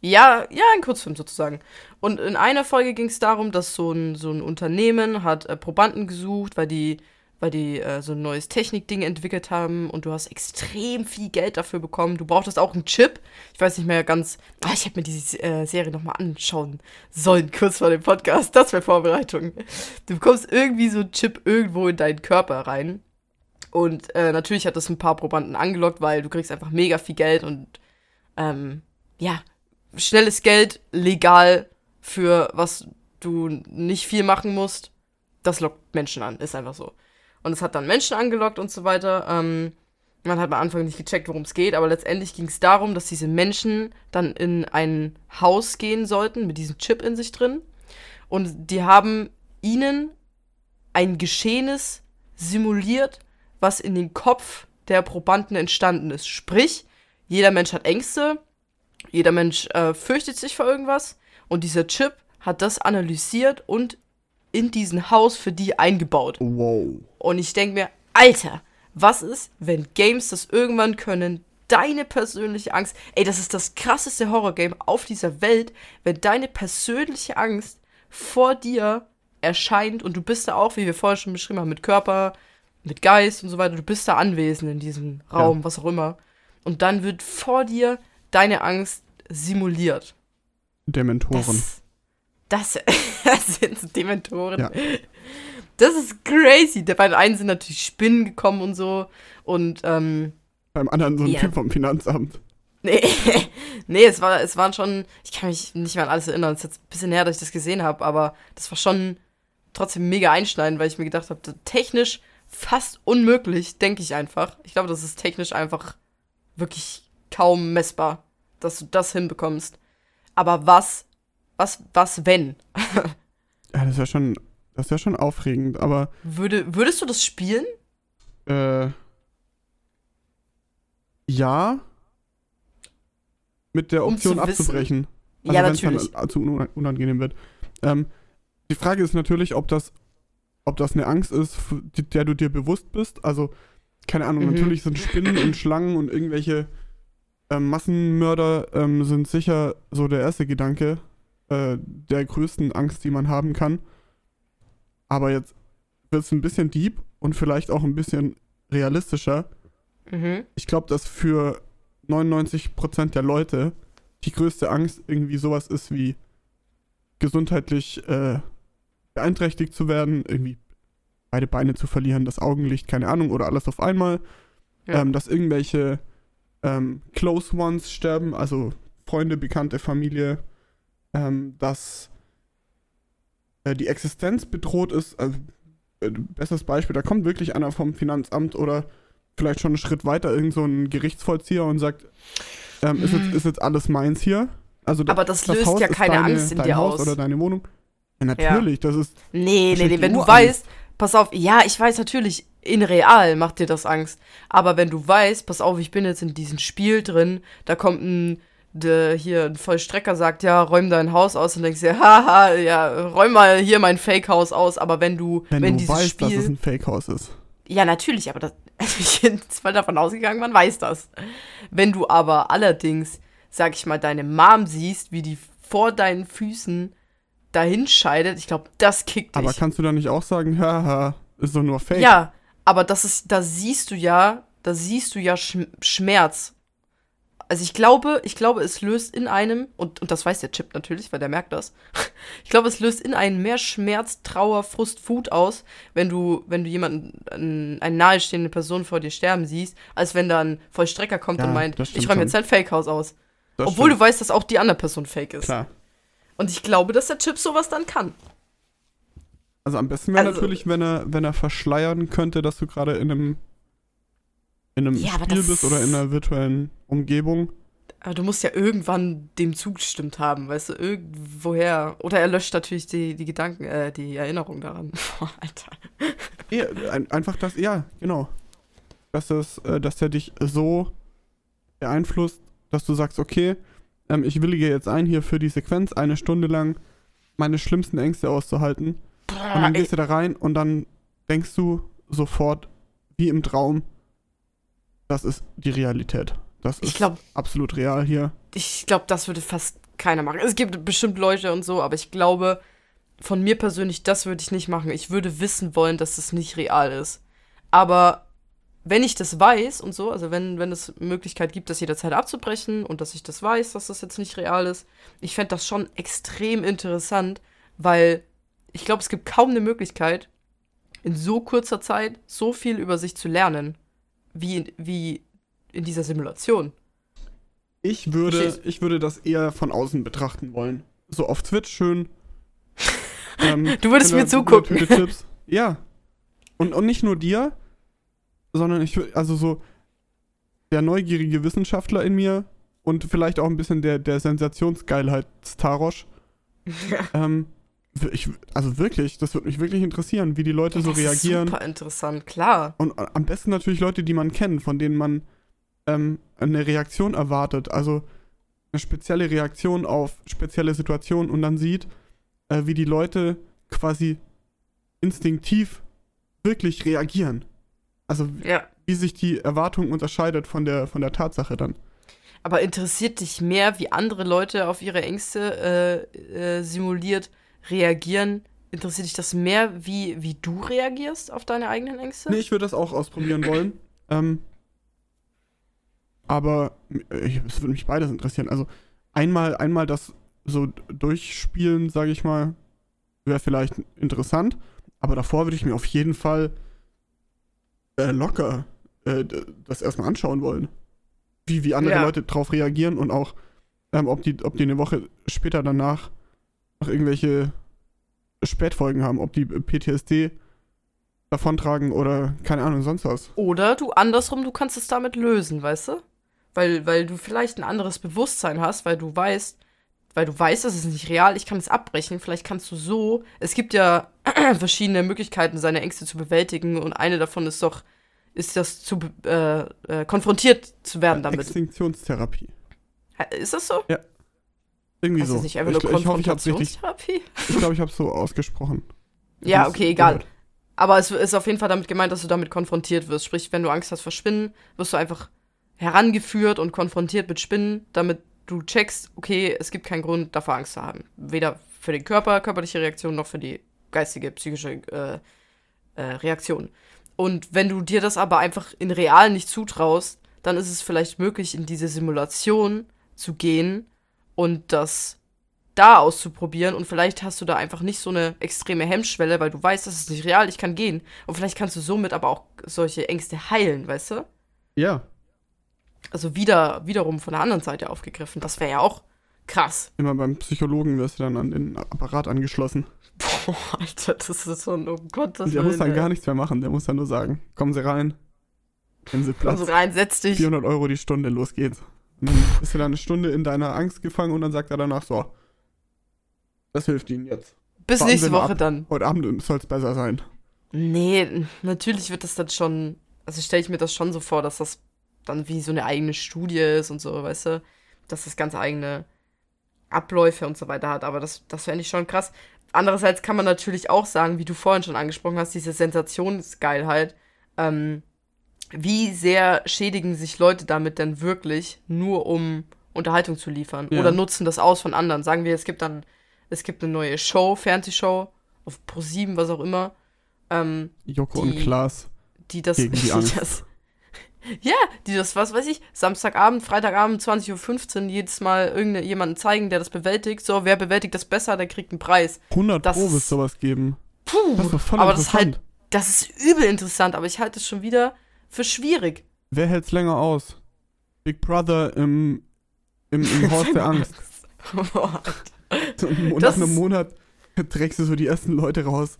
Ja, ja, ein Kurzfilm sozusagen. Und in einer Folge ging es darum, dass so ein, so ein Unternehmen hat äh, Probanden gesucht, weil die, weil die äh, so ein neues Technikding entwickelt haben und du hast extrem viel Geld dafür bekommen. Du brauchtest auch einen Chip. Ich weiß nicht mehr ganz. Ah, ich hätte mir diese äh, Serie nochmal anschauen sollen, kurz vor dem Podcast. Das wäre Vorbereitung. Du bekommst irgendwie so einen Chip irgendwo in deinen Körper rein. Und äh, natürlich hat das ein paar Probanden angelockt, weil du kriegst einfach mega viel Geld und ähm, ja, schnelles Geld, legal für was du nicht viel machen musst, das lockt Menschen an, ist einfach so. Und es hat dann Menschen angelockt und so weiter. Ähm, man hat am Anfang nicht gecheckt, worum es geht, aber letztendlich ging es darum, dass diese Menschen dann in ein Haus gehen sollten mit diesem Chip in sich drin. Und die haben ihnen ein Geschehenes simuliert, was in den Kopf der Probanden entstanden ist. Sprich, jeder Mensch hat Ängste, jeder Mensch äh, fürchtet sich vor irgendwas und dieser Chip hat das analysiert und in diesen Haus für die eingebaut. Wow. Und ich denke mir, Alter, was ist, wenn Games das irgendwann können? Deine persönliche Angst. Ey, das ist das krasseste Horrorgame auf dieser Welt, wenn deine persönliche Angst vor dir erscheint und du bist da auch, wie wir vorher schon beschrieben haben, mit Körper, mit Geist und so weiter. Du bist da anwesend in diesem Raum, was auch immer. Und dann wird vor dir deine Angst simuliert. Dementoren. Das, das, (laughs) das sind so Dementoren. Ja. Das ist crazy. Bei den einen sind natürlich Spinnen gekommen und so. Und, ähm, Beim anderen so ein Ja. Typ vom Finanzamt. nee, (laughs) nee, es, war, es waren schon, ich kann mich nicht mehr an alles erinnern. Es ist jetzt ein bisschen her, dass ich das gesehen habe, aber das war schon trotzdem mega einschneidend, weil ich mir gedacht habe, technisch fast unmöglich, denke ich einfach. Ich glaube, das ist technisch einfach wirklich kaum messbar, dass du das hinbekommst. Aber was, was, was wenn? Ja, das ist ja schon, das ist ja schon aufregend, aber Würde, würdest du das spielen? äh, ja, mit der Um Option wissen- abzubrechen. Also ja, wenn es natürlich. dann zu un- unangenehm wird. Ähm, die Frage ist natürlich, ob das, ob das eine Angst ist, der du dir bewusst bist. Also, keine Ahnung, Mhm. natürlich sind Spinnen und Schlangen und irgendwelche ähm, Massenmörder ähm, sind sicher so der erste Gedanke äh, der größten Angst, die man haben kann. Aber jetzt wird es ein bisschen deep und vielleicht auch ein bisschen realistischer. Mhm. Ich glaube, dass für 99% der Leute die größte Angst irgendwie sowas ist wie gesundheitlich äh, beeinträchtigt zu werden, irgendwie beide Beine zu verlieren, das Augenlicht, keine Ahnung, oder alles auf einmal. Ja. Ähm, dass irgendwelche ähm, Close Ones sterben, also Freunde, Bekannte, Familie, ähm, dass äh, die Existenz bedroht ist. Also, äh, bestes Beispiel, da kommt wirklich einer vom Finanzamt oder vielleicht schon einen Schritt weiter, irgend so ein Gerichtsvollzieher und sagt, ähm, ist, jetzt, ist jetzt alles meins hier? Also Aber das löst Haus ja keine deine, Angst in dein dir Haus aus. oder deine Wohnung. Ja, natürlich, das ist Nee, nee, nee, wenn du weißt, pass auf, ja, ich weiß natürlich, in real macht dir das Angst. Aber wenn du weißt, pass auf, ich bin jetzt in diesem Spiel drin, da kommt ein, der, hier, ein Vollstrecker sagt, ja, räum dein Haus aus und denkst dir, haha, ja, räum mal hier mein Fake-Haus aus. Aber wenn du, wenn, wenn, du dieses weißt, Spiel. dass es ein Fake-Haus ist. Ja, natürlich, aber das, (laughs) also ich bin jetzt mal davon ausgegangen, man weiß das. Wenn du aber allerdings, sag ich mal, deine Mom siehst, wie die vor deinen Füßen dahin scheidet, ich glaube, das kickt dich. Aber kannst du dann nicht auch sagen, haha, ist doch nur Fake? Ja, aber das ist, da siehst du ja, da siehst du ja Schm Schmerz. Also ich glaube, ich glaube, es löst in einem, und, und das weiß der Chip natürlich, weil der merkt das, (laughs) ich glaube, es löst in einem mehr Schmerz, Trauer, Frust, Wut aus, wenn du, wenn du jemanden, ein- eine nahestehende Person vor dir sterben siehst, als wenn da ein Vollstrecker kommt Ja, und meint, ich räume jetzt ein Fake-Haus aus. Das Obwohl stimmt. du weißt, dass auch die andere Person fake ist. Klar. Und ich glaube, dass der Chip sowas dann kann. Also am besten wäre Also- natürlich, wenn er, wenn er verschleiern könnte, dass du gerade in einem in einem Ja, Spiel bist oder in einer virtuellen Umgebung. Aber du musst ja irgendwann dem zugestimmt haben, weißt du, irgendwoher. Oder er löscht natürlich die, die Gedanken, äh, die Erinnerung daran. Boah, (laughs) Alter. Ja, ein, einfach das, ja, genau. Dass, das, äh, dass der dich so beeinflusst, dass du sagst, okay, ähm, ich willige jetzt ein, hier für die Sequenz eine Stunde lang meine schlimmsten Ängste auszuhalten. Und Boah, dann ey, gehst du da rein und dann denkst du sofort, wie im Traum, das ist die Realität. Das ist ich glaube, absolut real hier. ich glaub, das würde fast keiner machen. Es gibt bestimmt Leute und so, aber ich glaube, von mir persönlich, das würde ich nicht machen. Ich würde wissen wollen, dass es nicht real ist. Aber wenn ich das weiß und so, also wenn, wenn es Möglichkeit gibt, das jederzeit abzubrechen und dass ich das weiß, dass das jetzt nicht real ist, ich fände das schon extrem interessant, weil ich glaube, es gibt kaum eine Möglichkeit, in so kurzer Zeit so viel über sich zu lernen, wie, wie in dieser Simulation. Ich würde, Verstehst ich würde das eher von außen betrachten wollen. So auf Twitch schön. (laughs) ähm, Du würdest mir zugucken. Ja. Und, und nicht nur dir, sondern ich würde, also so der neugierige Wissenschaftler in mir und vielleicht auch ein bisschen der, der Sensationsgeilheitstarosch. (laughs) ähm, w- ich, also wirklich, das würde mich wirklich interessieren, wie die Leute so das ist reagieren. super interessant, klar. Und am besten natürlich Leute, die man kennt, von denen man ähm, eine Reaktion erwartet. Also eine spezielle Reaktion auf spezielle Situationen und dann sieht, äh, wie die Leute quasi instinktiv wirklich reagieren. Also wie- Ja. wie sich die Erwartung unterscheidet von der, von der Tatsache dann. Aber interessiert dich mehr, wie andere Leute auf ihre Ängste äh, äh, simuliert reagieren? Interessiert dich das mehr, wie, wie du reagierst auf deine eigenen Ängste? Nee, ich würde das auch ausprobieren wollen. Ähm, aber äh, es würde mich beides interessieren. Also einmal, einmal das so durchspielen, sage ich mal, wäre vielleicht interessant. Aber davor würde ich mir auf jeden Fall äh, locker äh, das erstmal anschauen wollen. Wie, wie andere Ja. Leute drauf reagieren und auch, ähm, ob, die, ob die eine Woche später danach noch irgendwelche Spätfolgen haben, ob die PTSD davontragen oder keine Ahnung, sonst was. Oder du andersrum, du kannst es damit lösen, weißt du? Weil, weil du vielleicht ein anderes Bewusstsein hast, weil du weißt, weil du weißt, das ist nicht real, ich kann es abbrechen. Vielleicht kannst du so. Es gibt ja (clears throat) verschiedene Möglichkeiten, seine Ängste zu bewältigen, und eine davon ist doch, ist das zu äh, äh, konfrontiert zu werden damit. Extinktionstherapie. Ist das so? Ja. Irgendwie Ist so. nicht einfach ich, nur ich hoffe, ich habe richtig. Ich glaube, ich habe so ausgesprochen. (laughs) Ja, okay, egal. gehört. Aber es ist auf jeden Fall damit gemeint, dass du damit konfrontiert wirst. Sprich, wenn du Angst hast vor Spinnen, wirst du einfach herangeführt und konfrontiert mit Spinnen, damit du checkst, okay, es gibt keinen Grund, davor Angst zu haben. Weder für den Körper, körperliche Reaktion, noch für die geistige, psychische äh, äh, Reaktion. Und wenn du dir das aber einfach in real nicht zutraust, dann ist es vielleicht möglich, in diese Simulation zu gehen und das da auszuprobieren und vielleicht hast du da einfach nicht so eine extreme Hemmschwelle, weil du weißt, das ist nicht real, ich kann gehen. Und vielleicht kannst du somit aber auch solche Ängste heilen, weißt du? Ja, Also wieder, wiederum von der anderen Seite aufgegriffen. Das wäre ja auch krass. immer beim Psychologen wirst du dann an den Apparat angeschlossen. Boah, Alter, das ist so ein, oh Gott, das Und der muss dann gar nichts mehr machen. Der muss dann nur sagen, kommen Sie rein. Nehmen Sie Platz. Also rein, setz dich. 400 Euro die Stunde, los geht's. Und dann bist du dann eine Stunde in deiner Angst gefangen und dann sagt er danach so, das hilft Ihnen jetzt. Bis warten nächste Woche ab. dann. Heute Abend soll es besser sein. Nee, natürlich wird das dann schon, also stelle ich mir das schon so vor, dass das dann wie so eine eigene Studie ist und so, weißt du, dass das ganz eigene Abläufe und so weiter hat, aber das, das fände ich schon krass. Andererseits kann man natürlich auch sagen, wie du vorhin schon angesprochen hast, diese Sensationsgeilheit, ähm, wie sehr schädigen sich Leute damit denn wirklich, nur um Unterhaltung zu liefern Ja. oder nutzen das aus von anderen. Sagen wir, es gibt dann, es gibt eine neue Show, Fernsehshow, auf Pro7, was auch immer, ähm, Joko und Die- Klaas. die das, Gegen die (laughs) Angst. das (laughs) ja, die das, was weiß ich, Samstagabend, Freitagabend, 20.15 Uhr jedes Mal irgendjemanden zeigen, der das bewältigt. So, wer bewältigt das besser, der kriegt einen Preis. 100 Das Pro wird sowas geben. Puh, Das ist doch voll aber das ist halt, das ist übel interessant, aber ich halte es schon wieder für schwierig. Wer hält's länger aus? Big Brother im, im, im Haus der (laughs) Angst. So, Nach einem Monat trägst du so die ersten Leute raus.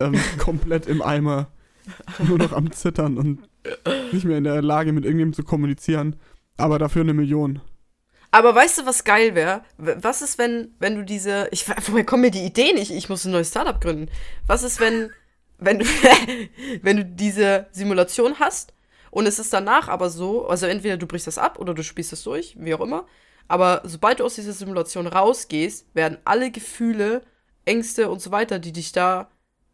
Ähm, (laughs) komplett im Eimer. Nur noch am Zittern und nicht mehr in der Lage, mit irgendjemandem zu kommunizieren. Aber dafür eine Million. Aber weißt du, was geil wäre? Was ist, wenn, wenn du diese. Ich, woher kommen mir die Ideen? Ich, ich muss ein neues Startup gründen. Was ist, wenn, wenn, du, (laughs) wenn du diese Simulation hast und es ist danach aber so, also entweder du brichst das ab oder du spielst es durch, wie auch immer. Aber sobald du aus dieser Simulation rausgehst, werden alle Gefühle, Ängste und so weiter, die dich da,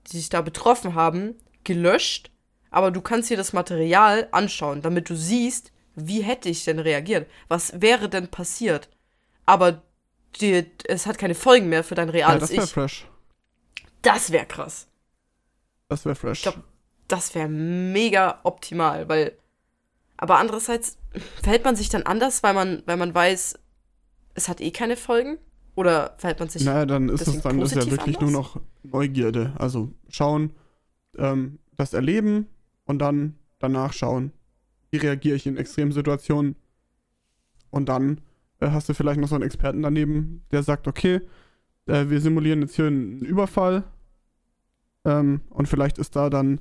die dich da betroffen haben, gelöscht. Aber du kannst dir das Material anschauen, damit du siehst, wie hätte ich denn reagiert? Was wäre denn passiert? Aber die, es hat keine Folgen mehr für dein Ja, reales das wäre Ich. fresh. Das wäre krass. Das wäre fresh. glaub- Das wäre mega optimal, weil. Aber andererseits verhält man sich dann anders, weil man, weil man weiß, es hat eh keine Folgen? Oder verhält man sich. naja, dann ist es dann ist ja wirklich anders? nur noch Neugierde. Also schauen, ähm, das erleben und dann danach schauen, wie reagiere ich in extremen Situationen. Und dann äh, hast du vielleicht noch so einen Experten daneben, der sagt, okay, äh, wir simulieren jetzt hier einen Überfall. Ähm, und vielleicht ist da dann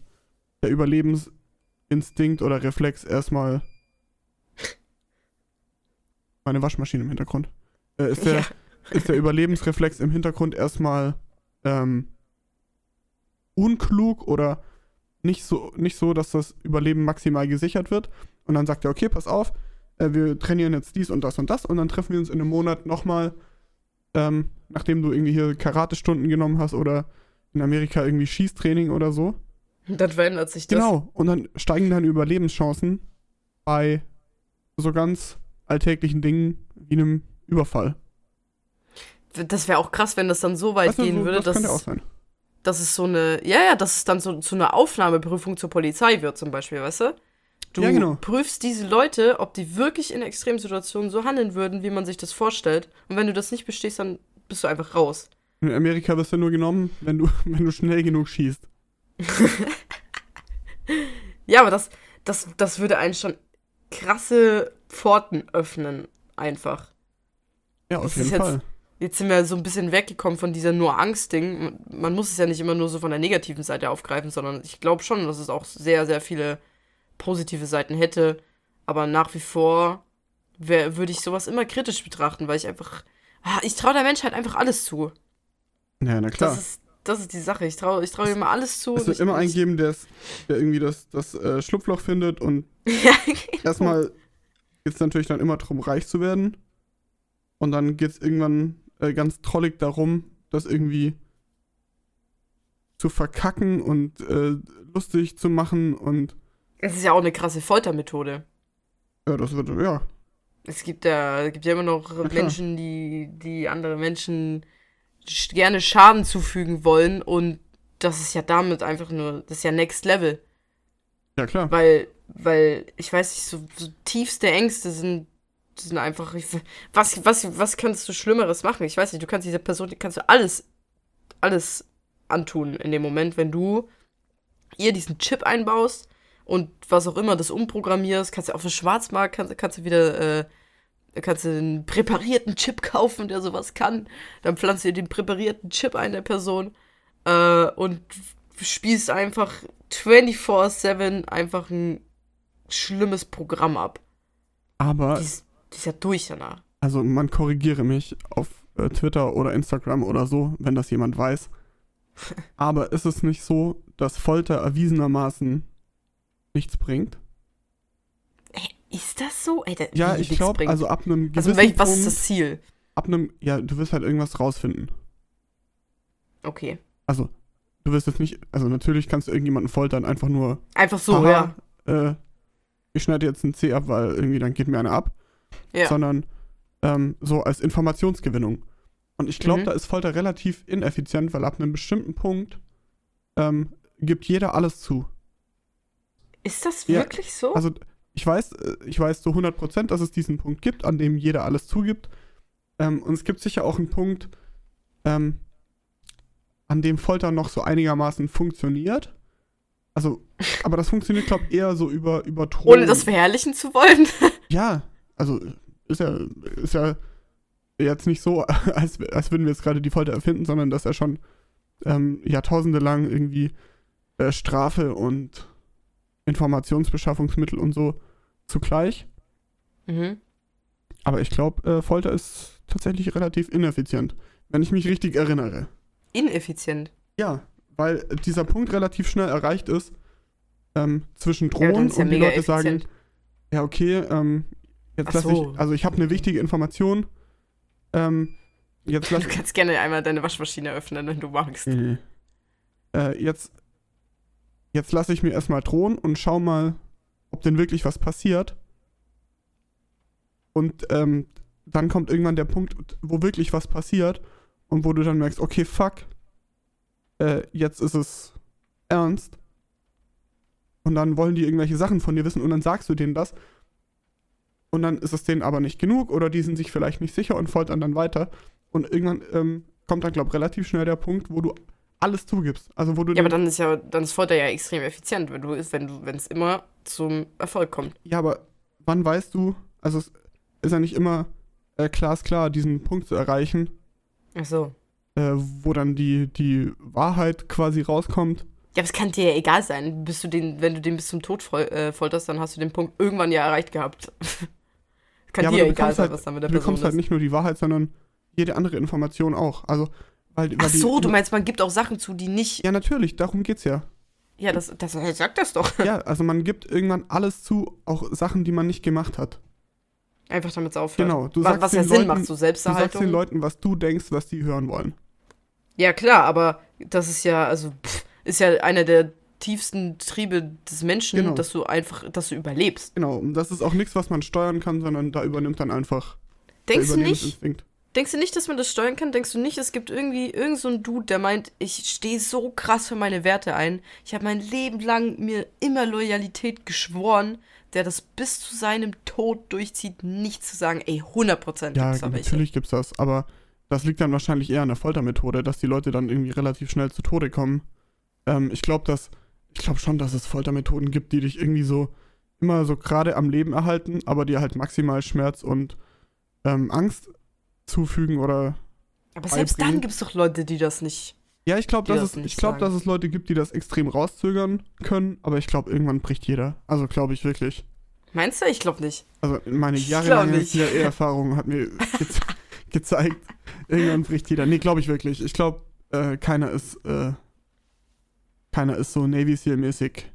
der Überlebensinstinkt oder Reflex erstmal meine Waschmaschine im Hintergrund. Äh, ist der, Ja. ist der Überlebensreflex im Hintergrund erstmal ähm, unklug oder nicht so, nicht so, dass das Überleben maximal gesichert wird. Und dann sagt er, okay, pass auf, äh, wir trainieren jetzt dies und das und das und dann treffen wir uns in einem Monat nochmal, ähm, nachdem du irgendwie hier Karate-Stunden genommen hast oder in Amerika irgendwie Schießtraining oder so. Dann verändert sich das. Genau. Und dann steigen deine Überlebenschancen bei so ganz alltäglichen Dingen wie einem Überfall. Das wäre auch krass, wenn das dann so weit Weißt du, gehen so, würde, das dass, könnte auch es- sein. dass es so eine. Ja, ja, dass es dann so zu einer Aufnahmeprüfung zur Polizei wird, zum Beispiel, weißt du? Du Ja, genau. prüfst diese Leute, ob die wirklich in extremen Situationen so handeln würden, wie man sich das vorstellt. Und wenn du das nicht bestehst, dann bist du einfach raus. In Amerika wirst du nur genommen, wenn du, (laughs) wenn du schnell genug schießt. Ja, aber das, das, das würde einen schon krasse Pforten öffnen, einfach. Ja, auf Das jeden ist jetzt- Fall. Jetzt sind wir so ein bisschen weggekommen von dieser nur Angst-Ding. Man muss es ja nicht immer nur so von der negativen Seite aufgreifen, sondern ich glaube schon, dass es auch sehr, sehr viele positive Seiten hätte. Aber nach wie vor wär- würde ich sowas immer kritisch betrachten, weil ich einfach. Ah, ich traue der Menschheit einfach alles zu. Ja, na klar. Das ist, das ist die Sache. Ich traue ich trau ihm immer alles zu. es wird immer einen geben, der, irgendwie das, das äh, Schlupfloch findet und (laughs) ja, erstmal geht es natürlich dann immer darum, reich zu werden. Und dann geht es irgendwann äh, ganz trollig darum, das irgendwie zu verkacken und äh, lustig zu machen und. Es ist ja auch eine krasse Foltermethode. Ja, das wird, ja. Es gibt ja, es gibt ja immer noch Menschen, die, die andere Menschen gerne Schaden zufügen wollen und das ist ja damit einfach nur, das ist ja Next Level. Ja, klar. Weil, weil, ich weiß nicht, so, so tiefste Ängste sind, sind einfach, was, was, was kannst du Schlimmeres machen? Ich weiß nicht, du kannst dieser Person, kannst du alles, alles antun in dem Moment, wenn du ihr diesen Chip einbaust und was auch immer das umprogrammierst, kannst du auf dem Schwarzmarkt, kannst, kannst du wieder, äh, kannst du einen präparierten Chip (laughs) kaufen, der sowas kann. Dann pflanzt du den präparierten Chip ein der Person äh, und spielst einfach 24-7 einfach ein schlimmes Programm ab. Aber. Die ist, die ist ja durch danach. Also, man korrigiere mich auf äh, Twitter oder Instagram oder so, wenn das jemand weiß. (laughs) Aber ist es nicht so, dass Folter erwiesenermaßen nichts bringt? Ist das so? Ey, da, ja, ich glaube, also ab einem gewissen Also, was ist das Ziel? Ab einem, ja, du wirst halt irgendwas rausfinden. Okay. Also, du wirst jetzt nicht, also natürlich kannst du irgendjemanden foltern, einfach nur. Einfach so, aha, ja. Äh, ich schneide jetzt einen C ab, weil irgendwie dann geht mir einer ab. Ja. Sondern ähm, so als Informationsgewinnung. Und ich glaube, mhm. da ist Folter relativ ineffizient, weil ab einem bestimmten Punkt ähm, gibt jeder alles zu. Ist das wirklich ja, so? Also ich weiß, äh, ich weiß zu 100%, dass es diesen Punkt gibt, an dem jeder alles zugibt. Ähm, und es gibt sicher auch einen Punkt, ähm, an dem Folter noch so einigermaßen funktioniert. Also, (laughs) aber das funktioniert, glaube ich, eher so über, über Ton. Ohne das verherrlichen zu wollen. (laughs) ja, also ist ja, ist ja jetzt nicht so, (laughs) als, als würden wir jetzt gerade die Folter erfinden, sondern dass er schon ähm, Jahrtausende lang irgendwie äh, Strafe und Informationsbeschaffungsmittel und so zugleich. Mhm. Aber ich glaube, äh, Folter ist tatsächlich relativ ineffizient, wenn ich mich richtig erinnere. Ineffizient? Ja, weil dieser Punkt relativ schnell erreicht ist ähm, zwischen Drohnen ja, und die Leute effizient. sagen, ja okay, ähm, jetzt lasse so. ich, also ich habe eine wichtige Information. Ähm, jetzt lass, du kannst gerne einmal deine Waschmaschine öffnen, wenn du magst. Mhm. Äh, jetzt jetzt lasse ich mir erstmal drohen und schau mal, ob denn wirklich was passiert. Und ähm, dann kommt irgendwann der Punkt, wo wirklich was passiert und wo du dann merkst, okay, fuck, äh, jetzt ist es ernst. Und dann wollen die irgendwelche Sachen von dir wissen und dann sagst du denen das. Und dann ist es denen aber nicht genug oder die sind sich vielleicht nicht sicher und foltern dann weiter. Und irgendwann ähm, kommt dann, glaube ich, relativ schnell der Punkt, wo du alles zugibst. Also wo du ja, aber dann ist ja, dann ist Folter ja extrem effizient, wenn du wenn du, wenn es immer zum Erfolg kommt. Ja, aber wann weißt du, also es ist ja nicht immer äh, glasklar, diesen Punkt zu erreichen. Ach so. Äh, wo dann die, die Wahrheit quasi rauskommt. Ja, aber es kann dir ja egal sein. Bist du den, wenn du den bis zum Tod fol äh, folterst, dann hast du den Punkt irgendwann ja erreicht gehabt. (laughs) kann ja, dir ja egal sein, halt, was dann mit der du Person Du bekommst halt nicht nur die Wahrheit, sondern jede andere Information auch. Also weil, Ach so, die, du meinst, man gibt auch Sachen zu, die nicht. Ja, natürlich, darum geht's ja. Ja, das, das sagt das doch. Ja, also man gibt irgendwann alles zu, auch Sachen, die man nicht gemacht hat. Einfach damit es aufhört. Genau, du sagst was ja Sinn Leuten, macht, so Selbsterhaltung. Du sagst den Leuten, was du denkst, was die hören wollen. Ja, klar, aber das ist ja, also, pff, ist ja einer der tiefsten Triebe des Menschen, genau. dass du einfach, dass du überlebst. Genau, und das ist auch nichts, was man steuern kann, sondern da übernimmt dann einfach Denkst du nicht? Denkst du nicht, dass man das steuern kann? Denkst du nicht, es gibt irgendwie irgend so einen Dude, der meint, ich stehe so krass für meine Werte ein. Ich habe mein Leben lang mir immer Loyalität geschworen, der das bis zu seinem Tod durchzieht, nicht zu sagen, ey, 100% Ja, gibt's natürlich gibt's das, aber das liegt dann wahrscheinlich eher an der Foltermethode, dass die Leute dann irgendwie relativ schnell zu Tode kommen. Ähm, ich glaube, dass ich glaube schon, dass es Foltermethoden gibt, die dich irgendwie so immer so gerade am Leben erhalten, aber dir halt maximal Schmerz und ähm, Angst zufügen oder. Aber selbst dann gibt es doch Leute, die das nicht. Ja, ich glaube, dass, es, glaub, dass es Leute gibt, die das extrem rauszögern können, aber ich glaube, irgendwann bricht jeder. Also glaube ich wirklich. Meinst du? Ich glaube nicht. Also meine jahrelange CIA-Erfahrung hat mir (laughs) ge gezeigt, irgendwann bricht jeder. Nee, glaube ich wirklich. Ich glaube, äh, keiner ist, äh, keiner ist so Navy Seal-mäßig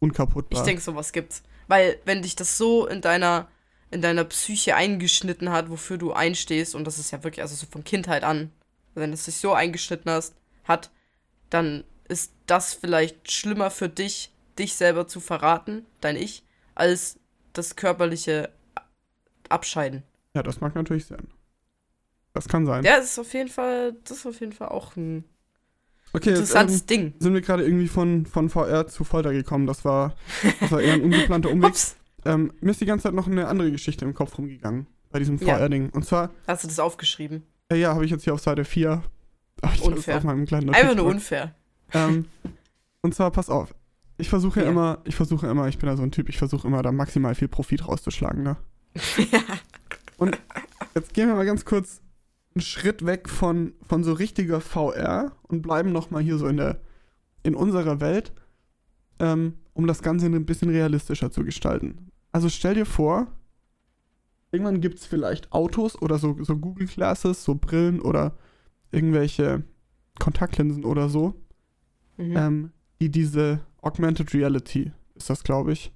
unkaputtbar. Ich denke, sowas gibt's. Weil, wenn dich das so in deiner in deiner Psyche eingeschnitten hat, wofür du einstehst. Und das ist ja wirklich, also so von Kindheit an. Wenn es sich so eingeschnitten hast, hat, dann ist das vielleicht schlimmer für dich, dich selber zu verraten, dein Ich, als das körperliche Abscheiden. Ja, das mag natürlich sein. Das kann sein. Ja, das ist auf jeden Fall, das ist auf jeden Fall auch ein okay, interessantes jetzt, ähm, Ding. Sind wir gerade irgendwie von, von VR zu Folter gekommen. Das war, das war eher ein ungeplanter Umweg. (laughs) Ups. Ähm, mir ist die ganze Zeit noch eine andere Geschichte im Kopf rumgegangen bei diesem Ja. VR-Ding. Und zwar, Hast du das aufgeschrieben? äh, ja, habe ich jetzt hier auf Seite 4. Hab ich das Unfair. auf meinem kleinen Einfach nur unfair. ähm, Und zwar, pass auf. Ich versuche ja Ja. immer, ich versuche immer, ich bin da so ein Typ, ich versuche immer da maximal viel Profit rauszuschlagen, ne? (laughs) Und jetzt gehen wir mal ganz kurz einen Schritt weg von, von so richtiger VR und bleiben nochmal hier so in der, in unserer Welt, ähm, um das Ganze ein bisschen realistischer zu gestalten. Also stell dir vor, irgendwann gibt es vielleicht Autos oder so, so Google Glasses, so Brillen oder irgendwelche Kontaktlinsen oder so, Mhm. ähm, die diese Augmented Reality, ist das glaube ich,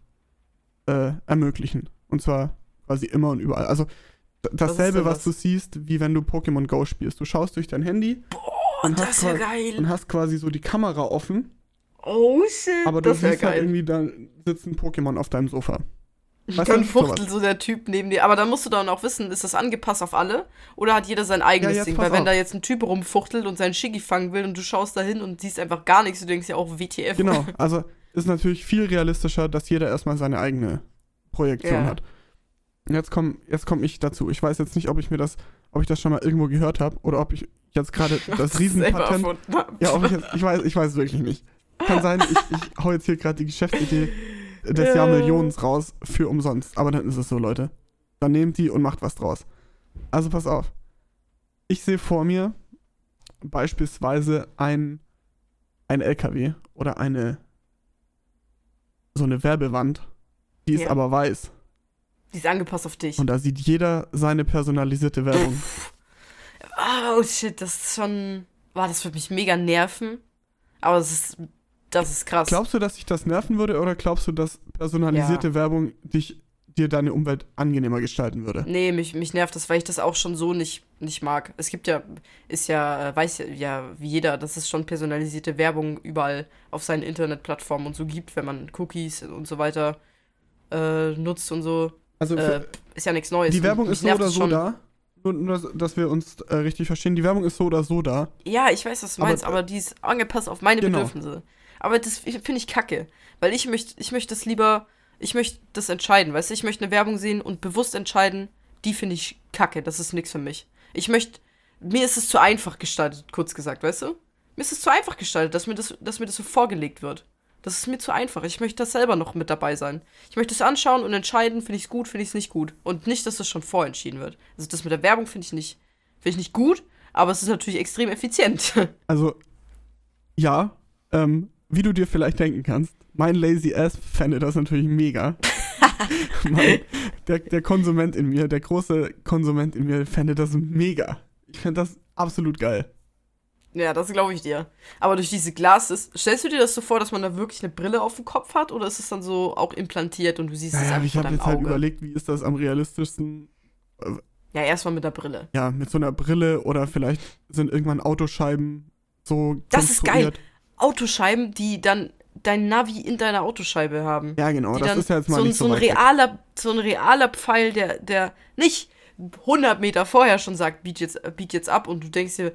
äh, ermöglichen. Und zwar quasi immer und überall. Also dasselbe, was du siehst, wie wenn du Pokémon Go spielst. Du schaust durch dein Handy Und hast ja quasi- geil. und hast quasi so die Kamera offen, Oh shit, aber du das siehst halt irgendwie, da sitzt ein Pokémon auf deinem Sofa. Weißt dann fuchtelt so der Typ neben dir. Aber dann musst du dann auch wissen, ist das angepasst auf alle? Oder hat jeder sein eigenes jetzt Ding? Weil wenn auf. da jetzt ein Typ rumfuchtelt und seinen Schicki fangen will und du schaust da hin und siehst einfach gar nichts, du denkst ja auch WTF. Genau, (laughs) also ist natürlich viel realistischer, dass jeder erstmal seine eigene Projektion Ja. hat. Und jetzt komme jetzt komm ich dazu. Ich weiß jetzt nicht, ob ich mir das, ob ich das schon mal irgendwo gehört habe oder ob ich jetzt gerade das Riesenpatent. Ja, ob ich, jetzt, ich weiß, ich weiß es wirklich nicht. Kann sein, ich, ich hau jetzt hier gerade die Geschäftsidee des Ja. Jahrmillionens raus für umsonst. Aber dann ist es so, Leute. Dann nehmt die und macht was draus. Also pass auf. Ich sehe vor mir beispielsweise ein, ein LKW oder eine so eine Werbewand. Die ist Ja. aber weiß. Die ist angepasst auf dich. Und da sieht jeder seine personalisierte Werbung. (laughs) Oh shit, das ist schon. Boah, das würde mich mega nerven. Aber das ist. Das ist krass. Glaubst du, dass dich das nerven würde oder glaubst du, dass personalisierte Werbung dich, dir deine Umwelt angenehmer gestalten würde? Nee, mich, mich nervt das, weil ich das auch schon so nicht, nicht mag. Es gibt ja, ist ja, äh, weiß ja, ja wie jeder, dass es schon personalisierte Werbung überall auf seinen Internetplattformen und so gibt, wenn man Cookies und so weiter äh, nutzt und so. Also Äh, ist ja nichts Neues. die Werbung ist so oder so da. Nur, nur, dass- dass wir uns äh, richtig verstehen. Die Werbung ist so oder so da. Ja, ich weiß, was du Aber- meinst, aber die ist angepasst auf meine Genau. Bedürfnisse. Aber das finde ich kacke. Weil ich möchte, ich möchte das lieber, ich möchte das entscheiden, weißt du? Ich möchte eine Werbung sehen und bewusst entscheiden, die finde ich kacke, das ist nichts für mich. Ich möchte, mir ist es zu einfach gestaltet, kurz gesagt, weißt du? Mir ist es zu einfach gestaltet, dass mir das, dass mir das so vorgelegt wird. Das ist mir zu einfach. Ich möchte das selber noch mit dabei sein. Ich möchte es anschauen und entscheiden, finde ich es gut, finde ich es nicht gut. Und nicht, dass das schon vorentschieden wird. Also das mit der Werbung finde ich nicht, finde ich nicht gut, aber es ist natürlich extrem effizient. (laughs) Also, ja, ähm, wie du dir vielleicht denken kannst, mein Lazy Ass fände das natürlich mega. (laughs) mein, der, der Konsument in mir, der große Konsument in mir, fände das mega. Ich fände das absolut geil. Ja, das glaube ich dir. Aber durch diese Glasses, stellst du dir das so vor, dass man da wirklich eine Brille auf dem Kopf hat oder ist es dann so auch implantiert und du siehst es Naja, einfach ich habe jetzt halt Auge? überlegt, wie ist das am realistischsten ja, erstmal mit der Brille. ja, mit so einer Brille oder vielleicht sind irgendwann Autoscheiben so Das ist geil. Autoscheiben, die dann dein Navi in deiner Autoscheibe haben. Ja, genau, das ist ja jetzt mal so, ein- nicht so, so ein weit weg. realer, so ein realer Pfeil, der, der nicht 100 Meter vorher schon sagt, bieg jetzt, bieg jetzt ab und du denkst dir,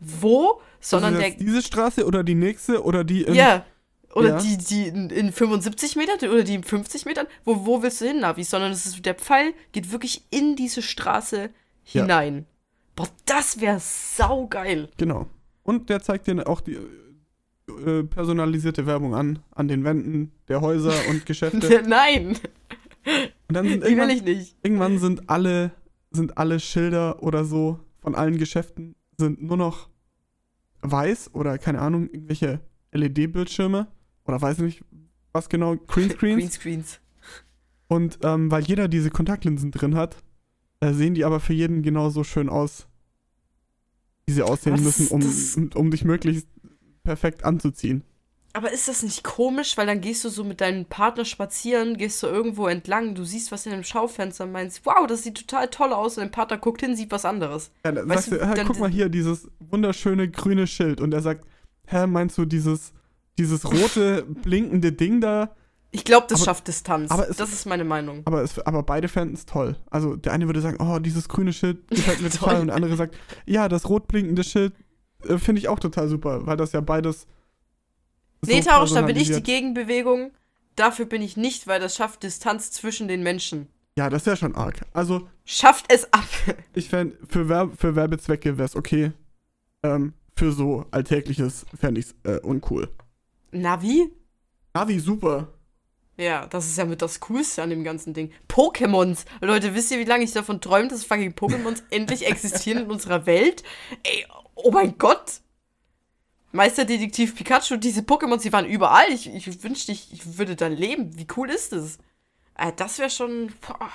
wo? Sondern ist der, diese Straße oder die nächste oder die in, Ja. Oder Ja. die, die in, in 75 Metern oder die in 50 Metern. Wo, wo willst du hin, Navi? Sondern es ist, der Pfeil geht wirklich in diese Straße Ja. hinein. Boah, das wäre saugeil. Genau. Und der zeigt dir auch die äh, personalisierte Werbung an, an den Wänden der Häuser und (laughs) Geschäfte. Nein, Und dann sind die will irgendwann, ich nicht. irgendwann sind alle, sind alle Schilder oder so von allen Geschäften sind nur noch weiß oder keine Ahnung, irgendwelche LED-Bildschirme oder weiß nicht was genau, Greenscreens. (laughs) Greenscreens. Und ähm, weil jeder diese Kontaktlinsen drin hat, äh, sehen die aber für jeden genauso schön aus, wie sie aussehen das müssen, um, um, um dich möglichst perfekt anzuziehen. Aber ist das nicht komisch, weil dann gehst du so mit deinem Partner spazieren, gehst du irgendwo entlang, du siehst was in dem Schaufenster meinst, wow, das sieht total toll aus und dein Partner guckt hin, sieht was anderes. Ja, dann sagst du, hä, guck mal hier, dieses wunderschöne grüne Schild. Und er sagt, hä, meinst du dieses, dieses rote, (laughs) blinkende Ding da? Ich glaube, das Aber- schafft Distanz. aber es- das ist meine Meinung. Aber, es, aber beide fänden es toll. Also der eine würde sagen, oh, dieses grüne Schild gefällt mir (laughs) total. Toll. Und der andere sagt, ja, das rot blinkende Schild äh, finde ich auch total super, weil das ja beides. so nee, Tausch, da bin ich die Gegenbewegung. Dafür bin ich nicht, weil das schafft Distanz zwischen den Menschen. Ja, das wäre schon arg. Also Schafft es ab. (laughs) ich fände, für, Werb für Werbezwecke wäre es okay. Ähm, für so Alltägliches fände ich es äh, uncool. Navi? Navi, super. Ja, das ist ja mit das Coolste an dem ganzen Ding. Pokémons. Leute, wisst ihr, wie lange ich davon träume, dass fucking Pokémons (laughs) endlich existieren in unserer Welt? Ey, oh mein Gott. Meisterdetektiv Pikachu, diese Pokémons, die waren überall. Ich, ich wünschte, ich, ich würde da leben. Wie cool ist das? Äh, das wäre schon. Boah.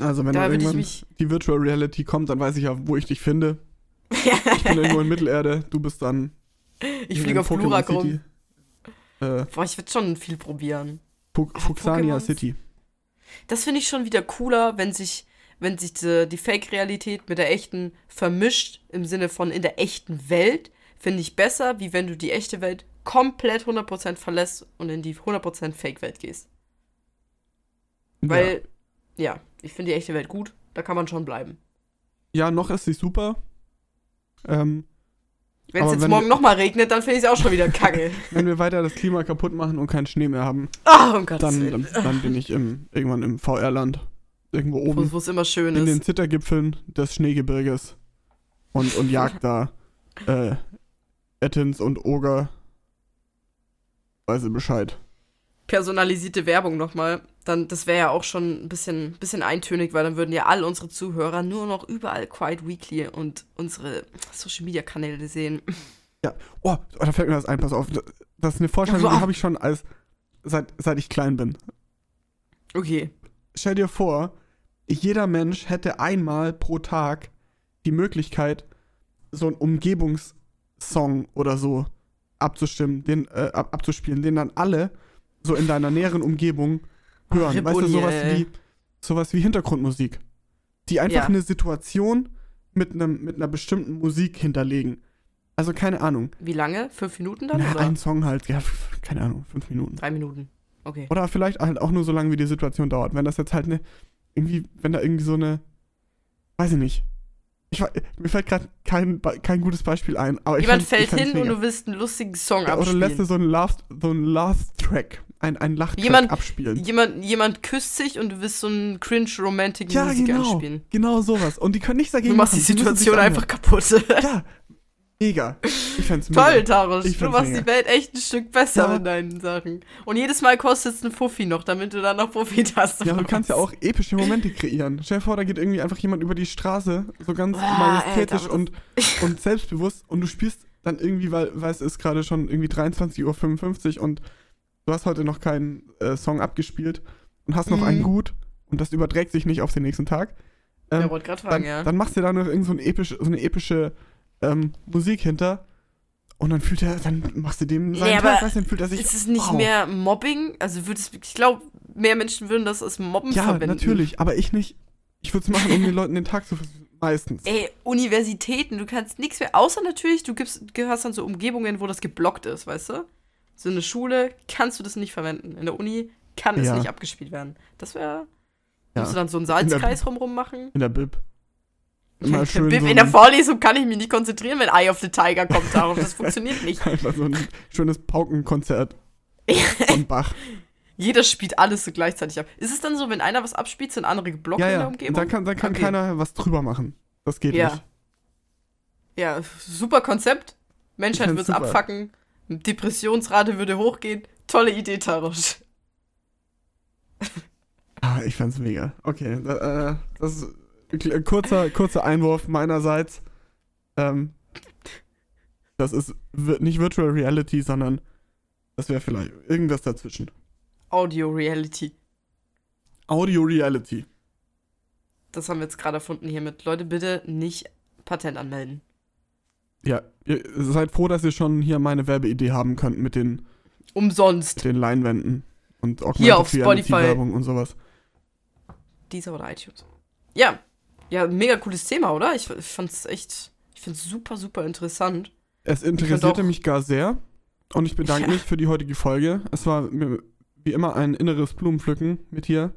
Also wenn Da dann irgendwann mich- die Virtual Reality kommt, dann weiß ich ja, wo ich dich finde. (laughs) Ich bin irgendwo in Mittelerde, du bist dann Ich fliege auf City. rum. Äh, Boah, ich würde schon viel probieren. Fu- Fuxania? City. Das finde ich schon wieder cooler, wenn sich, wenn sich die, die Fake-Realität mit der echten vermischt, im Sinne von in der echten Welt, finde ich besser, wie wenn du die echte Welt komplett 100% verlässt und in die 100% Fake-Welt gehst. Weil, ja, ich finde die echte Welt gut, da kann man schon bleiben. Ja, noch ist sie super. Ähm, Wenn es jetzt morgen nochmal regnet, dann finde ich es auch schon wieder (laughs) kacke. wenn wir weiter das Klima kaputt machen und keinen Schnee mehr haben, Ah, um dann, dann, dann bin ich im, irgendwann im VR-Land. Irgendwo Wo oben wo es immer schön in den ist. Zittergipfeln des Schneegebirges. Und, und jagt da äh, Ettins und Oger. Weiß ich Bescheid. personalisierte Werbung nochmal, dann das wäre ja auch schon ein bisschen, bisschen eintönig, weil dann würden ja all unsere Zuhörer nur noch überall Quiet Weekly und unsere Social Media Kanäle sehen. Oh, da fällt mir das ein, pass auf. Das ist eine Vorstellung, die habe ich schon als seit, seit ich klein bin. Okay. Stell dir vor, jeder Mensch hätte einmal pro Tag die Möglichkeit, so einen Umgebungssong oder so abzustimmen, den, äh, ab, abzuspielen, den dann alle so in deiner näheren Umgebung hören. Rip weißt du, sowas ey. wie, sowas wie Hintergrundmusik. Die einfach Ja. eine Situation mit, einem, mit einer bestimmten Musik hinterlegen. Also keine Ahnung. Wie lange? Fünf Minuten dann? Na, oder? ein Song halt, ja, (laughs) keine Ahnung, fünf Minuten. Drei Minuten. Okay. Oder vielleicht halt auch nur so lange, wie die Situation dauert. Wenn das jetzt halt eine, irgendwie, wenn da irgendwie so eine, weiß ich nicht. Ich, mir fällt gerade kein, kein gutes Beispiel ein. Jemand fand's- fällt hin und du willst einen lustigen Song Ja, Oder lässt du abspielen. so einen so einen Laugh-Track, ein, ein Lachtrack Jemand- abspielen. Jemand, jemand küsst sich und du willst so einen cringe-romantic Ja, Musik genau. einspielen. Genau sowas. Und die können nichts dagegen Du machst die machen. müssen Situation einfach kaputt. (laughs) Ja, mega. Ich fänd's mega. Toll, Taros. Ich Du machst mega. die Welt echt ein Stück besser Ja. mit deinen Sachen. Und jedes Mal kostet es einen Fuffi noch, damit du dann noch Profit hast. Ja, du kannst ja auch epische Momente kreieren. Stell dir vor, da geht irgendwie einfach jemand über die Straße, so ganz Boah, majestätisch Alter, und, und selbstbewusst und du spielst dann irgendwie, weil, weil es ist gerade schon irgendwie 23.55 Uhr und du hast heute noch keinen äh, Song abgespielt und hast noch Mhm. einen gut und das überträgt sich nicht auf den nächsten Tag. ja, Ähm, wollte gerade dann, fragen, ja. dann machst du da noch irgend so, ein episch, so eine epische ähm, Musik hinter und dann fühlt er, dann machst du dem seinen Ja, Tag, weißt dann fühlt er sich. ist es nicht wow. mehr Mobbing? Also würde ich glaube, mehr Menschen würden das als Mobben Ja, verwenden. natürlich, aber ich nicht. Ich würde es machen, um den Leuten den Tag zu versüßen. Meistens. Ey, Universitäten, du kannst nichts mehr, außer natürlich, du gibst, gehörst dann so Umgebungen, wo das geblockt ist, weißt du? So eine Schule kannst du das nicht verwenden. In der Uni kann es Ja. nicht abgespielt werden. Das wäre. Ja. Musst du dann so einen der- Salzkreis rumrum machen? In der Bib. (laughs) Immer schön Bib, so in der Vorlesung kann ich mich nicht konzentrieren, wenn Eye of the Tiger kommt darauf. Das funktioniert nicht. (laughs) einfach so ein schönes Paukenkonzert (laughs) von Bach. Jeder spielt alles so gleichzeitig ab. Ist es dann so, wenn einer was abspielt, sind andere geblockt ja, in der ja. Umgebung? Dann kann, dann kann Okay. keiner was drüber machen. Das geht Ja. nicht. Ja, super Konzept. Menschheit wird's find's super. abfacken. Depressionsrate würde hochgehen. Tolle Idee, Tarosch. Ah, ich fand's mega. Okay, äh, das ist ein kurzer, kurzer Einwurf meinerseits. Ähm, das ist nicht Virtual Reality, sondern das wäre vielleicht irgendwas dazwischen. Audio Reality. Audio Reality. Das haben wir jetzt gerade erfunden hiermit. Leute, bitte nicht Patent anmelden. Ja, ihr seid froh, dass ihr schon hier meine Werbeidee haben könnt mit den Umsonst. Den Leinwänden und Hier auf Spotify. Werbung und sowas. Dieser oder iTunes. Ja. Ja, mega cooles Thema, oder? Ich, ich fand's echt, ich find's super, super interessant. Es interessierte mich gar sehr und ich bedanke ja. mich für die heutige Folge. Es war mir wie immer ein inneres Blumenpflücken mit dir,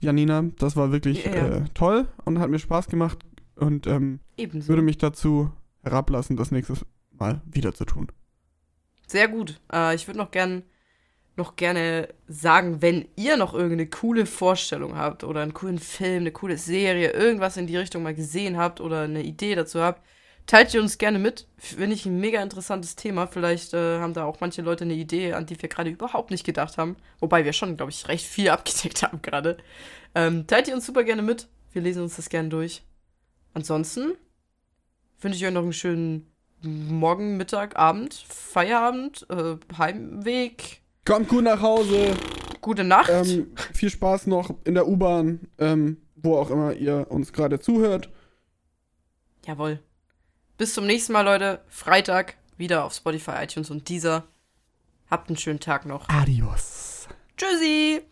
Janina. Das war wirklich ja, ja. Äh, toll und hat mir Spaß gemacht und ähm, würde mich dazu herablassen, das nächste Mal wieder zu tun. Sehr gut. Äh, ich würde noch gern noch gerne sagen, wenn ihr noch irgendeine coole Vorstellung habt oder einen coolen Film, eine coole Serie, irgendwas in die Richtung mal gesehen habt oder eine Idee dazu habt, teilt ihr uns gerne mit. Finde ich ein mega interessantes Thema. Vielleicht äh, haben da auch manche Leute eine Idee, an die wir gerade überhaupt nicht gedacht haben. Wobei wir schon, glaube ich, recht viel (laughs) abgedeckt haben gerade. Ähm, teilt ihr uns super gerne mit. Wir lesen uns das gerne durch. Ansonsten wünsche ich euch noch einen schönen Morgen, Mittag, Abend, Feierabend, äh, Heimweg. Kommt gut nach Hause. Gute Nacht. Ähm, viel Spaß noch in der U-Bahn, ähm, wo auch immer ihr uns gerade zuhört. Jawohl. Bis zum nächsten Mal, Leute. Freitag wieder auf Spotify, iTunes und dieser. Habt einen schönen Tag noch. Adios. Tschüssi.